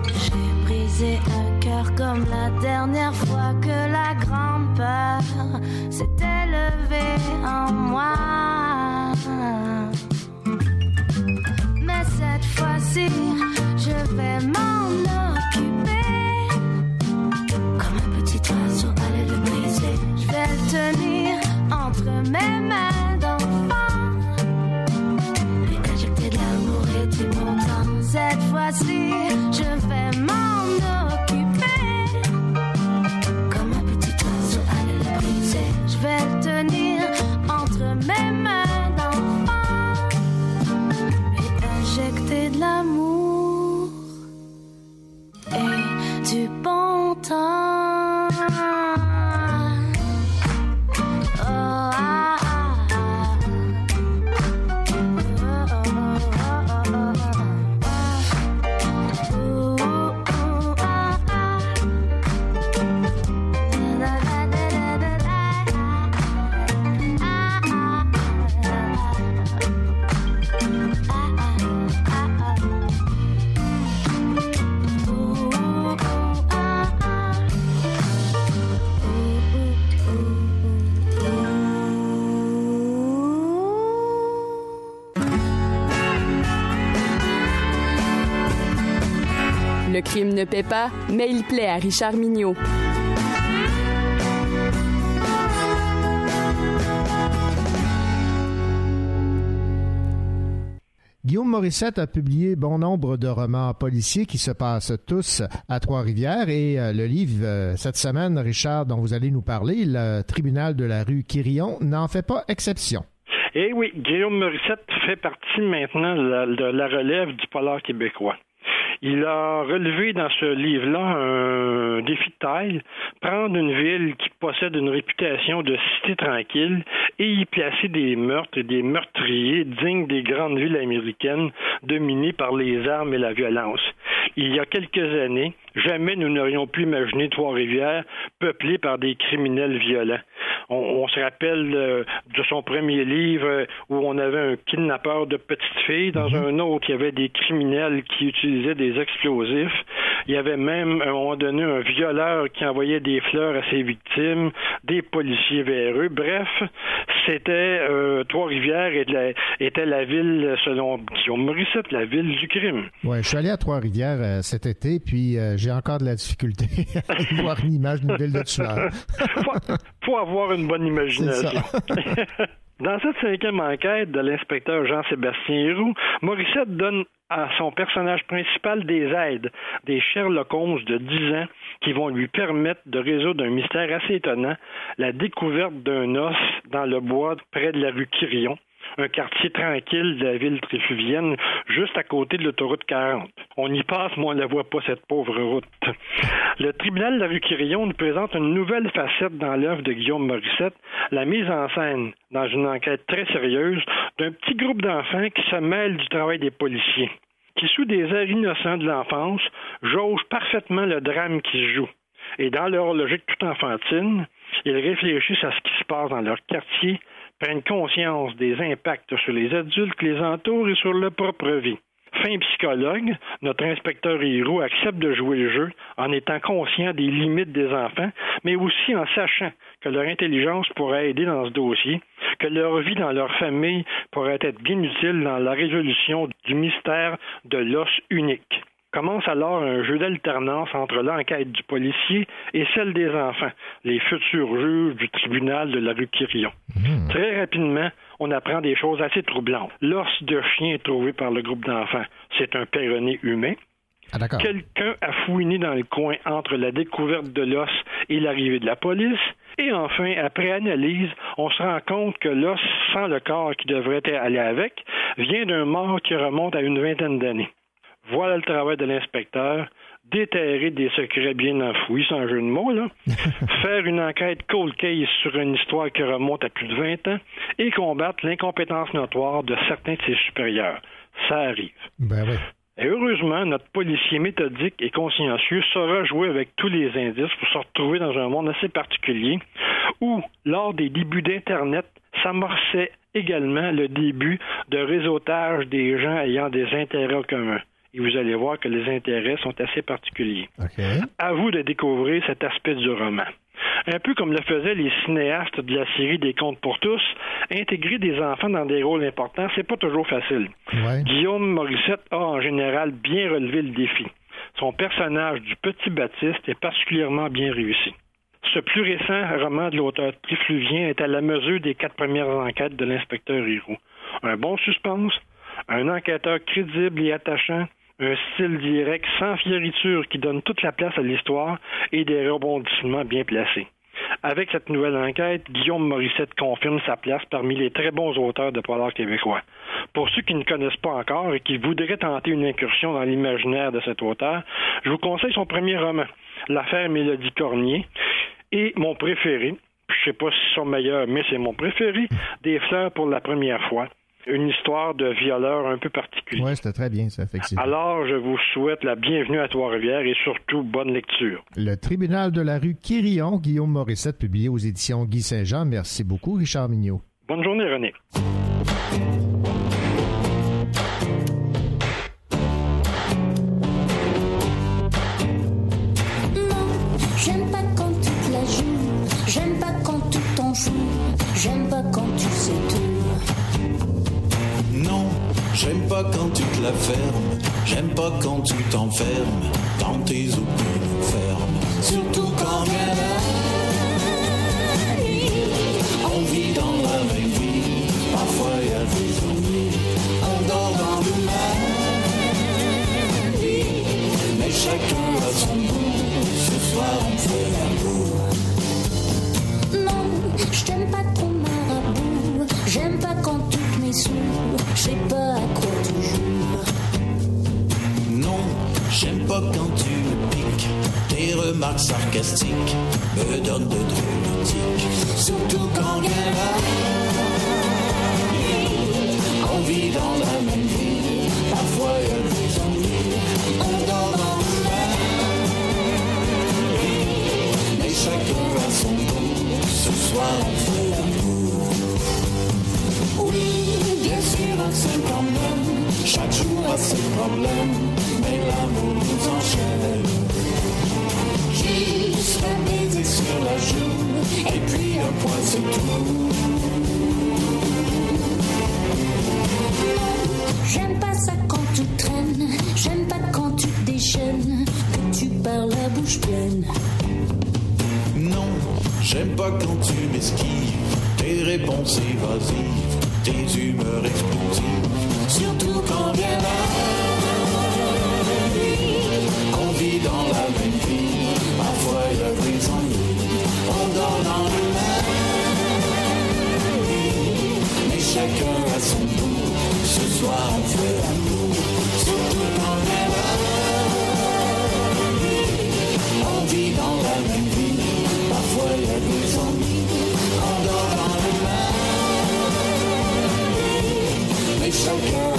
J'ai brisé un cœur comme la dernière fois que la grande peur s'était levée en moi. Cette fois-ci, je vais m'en occuper. Comme un petit oiseau, aller le briser. Je vais le tenir entre mes mains d'enfant. Lui injecter de l'amour et du bon temps. Cette fois-ci, crime ne paie pas, mais il plaît à Richard Mignot. Guillaume Morissette a publié bon nombre de romans policiers qui se passent tous à Trois-Rivières et euh, le livre euh, cette semaine, Richard, dont vous allez nous parler, le tribunal de la rue Quirion, n'en fait pas exception. Eh oui, Guillaume Morissette fait partie maintenant de la, de la relève du polar québécois. Il a relevé dans ce livre-là un défi de taille, prendre une ville qui possède une réputation de cité tranquille et y placer des meurtres et des meurtriers dignes des grandes villes américaines dominées par les armes et la violence. Il y a quelques années, jamais nous n'aurions pu imaginer Trois-Rivières peuplées par des criminels violents. On, on se rappelle euh, de son premier livre euh, où on avait un kidnappeur de petites filles, dans un autre, il y avait des criminels qui utilisaient des explosifs. Il y avait même, à un moment donné, un violeur qui envoyait des fleurs à ses victimes, des policiers vers eux. Bref, c'était euh, Trois-Rivières était la, était la ville, selon Guillaume Morissette, la ville du crime. Ouais, je suis allé à Trois-Rivières cet été, puis j'ai encore de la difficulté à voir une image d'une ville de tueur. faut, faut avoir une bonne imagination. Dans cette cinquième enquête de l'inspecteur Jean-Sébastien Héroux, Morissette donne à son personnage principal des aides, des Sherlock Holmes de 10 ans qui vont lui permettre de résoudre un mystère assez étonnant, la découverte d'un os dans le bois près de la rue Quirion. Un quartier tranquille de la ville trifluvienne, juste à côté de l'autoroute 40. On y passe, mais on ne la voit pas, cette pauvre route. Le tribunal de la rue Quirillon nous présente une nouvelle facette dans l'œuvre de Guillaume Morissette, la mise en scène, dans une enquête très sérieuse, d'un petit groupe d'enfants qui se mêlent du travail des policiers, qui, sous des airs innocents de l'enfance, jaugent parfaitement le drame qui se joue. Et dans leur logique tout enfantine, ils réfléchissent à ce qui se passe dans leur quartier, prennent conscience des impacts sur les adultes les entourent et sur leur propre vie. Fin psychologue, notre inspecteur Héroux accepte de jouer le jeu en étant conscient des limites des enfants, mais aussi en sachant que leur intelligence pourrait aider dans ce dossier, que leur vie dans leur famille pourrait être bien utile dans la résolution du mystère de l'os unique. Commence alors un jeu d'alternance entre l'enquête du policier et celle des enfants, les futurs juges du tribunal de la rue Quirion. Très rapidement, on apprend des choses assez troublantes. L'os de chien trouvé par le groupe d'enfants, c'est un péroné humain. Quelqu'un a fouiné dans le coin entre la découverte de l'os et l'arrivée de la police. Et enfin, après analyse, on se rend compte que l'os, sans le corps qui devrait aller avec, vient d'un mort qui remonte à une vingtaine d'années. Voilà le travail de l'inspecteur. Déterrer des secrets bien enfouis, sans jeu de mots, là. Faire une enquête cold case sur une histoire qui remonte à plus de 20 ans et combattre l'incompétence notoire de certains de ses supérieurs. Ça arrive. Ben oui. Et heureusement, notre policier méthodique et consciencieux saura jouer avec tous les indices pour se retrouver dans un monde assez particulier où, lors des débuts d'Internet, s'amorçait également le début de réseautage des gens ayant des intérêts communs et vous allez voir que les intérêts sont assez particuliers. À vous de découvrir cet aspect du roman. Un peu comme le faisaient les cinéastes de la série des Contes pour tous, intégrer des enfants dans des rôles importants, c'est pas toujours facile. Guillaume Morissette a en général bien relevé le défi. Son personnage du petit Baptiste est particulièrement bien réussi. Ce plus récent roman de l'auteur trifluvien est à la mesure des quatre premières enquêtes de l'inspecteur Héroux. Un bon suspense, un enquêteur crédible et attachant, un style direct sans fioriture qui donne toute la place à l'histoire et des rebondissements bien placés. Avec cette nouvelle enquête, Guillaume Morissette confirme sa place parmi les très bons auteurs de polar québécois. Pour ceux qui ne connaissent pas encore et qui voudraient tenter une incursion dans l'imaginaire de cet auteur, je vous conseille son premier roman, L'affaire Mélodie Cornier, et mon préféré, je sais pas si c'est son meilleur, mais c'est mon préféré, Des fleurs pour la première fois, une histoire de violeur un peu particulière. Oui, c'était très bien, ça, effectivement. Alors, je vous souhaite la bienvenue à Trois-Rivières et surtout bonne lecture. Le tribunal de la rue Quirillon, Guillaume Morissette, publié aux éditions Guy Saint-Jean. Merci beaucoup, Richard Mignot. Bonne journée, René. Non, j'aime pas quand tu te la joues. J'aime pas quand tu t'en fous. J'aime pas quand tu sais tout. J'aime pas quand tu te la fermes. J'aime pas quand tu t'enfermes dans tes opinions fermes. Surtout quand vient la nuit. On vit dans la même vie. Parfois y a des ennuis. On dort dans le même lit. Mais chacun a son goût. Ce soir on fait l'amour. Non, je t'aime Je sais pas à quoi tu. Non, j'aime pas quand tu me piques. Tes remarques sarcastiques me donnent de tics. Surtout quand la nuit. On vit dans la même vie. Parfois y a des ennuis. On dort dans lit. Mais chacun a son goût. Ce soir on fait l'amour. Oui, sûr on s'aime quand même. Chaque jour a ses problèmes. Mais l'amour nous enchaîne. Juste un baiser sur la joue. Et puis un point c'est tout. J'aime pas ça quand tu traînes. J'aime pas quand tu déchaînes. Que tu parles la bouche pleine. Non, j'aime pas quand tu m'esquives. Tes réponses évasives, tes humeurs explosives. Surtout quand vient la nuit. On vit dans la même vie. Parfois des ennuis. On dort dans le même. Mais chacun a soir on fait l'amour, surtout chacun.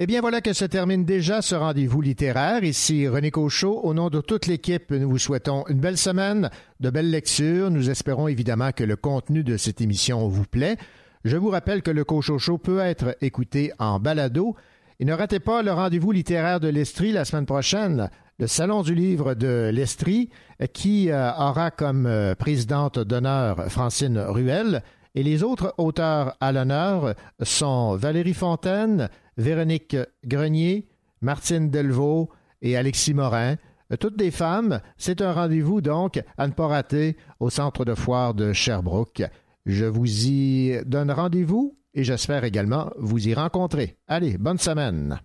Eh bien, voilà que se termine déjà ce rendez-vous littéraire. Ici René Cochot. Au nom de toute l'équipe, nous vous souhaitons une belle semaine, de belles lectures. Nous espérons évidemment que le contenu de cette émission vous plaît. Je vous rappelle que le Cochot Show peut être écouté en balado. Et ne ratez pas le rendez-vous littéraire de l'Estrie la semaine prochaine, le Salon du livre de l'Estrie, qui euh, aura comme euh, présidente d'honneur Francine Ruel. Et les autres auteurs à l'honneur sont Valérie Fontaine, Véronique Grenier, Martine Delvaux et Alexis Morin. Toutes des femmes. C'est un rendez-vous donc à ne pas rater au centre de foire de Sherbrooke. Je vous y donne rendez-vous et j'espère également vous y rencontrer. Allez, bonne semaine.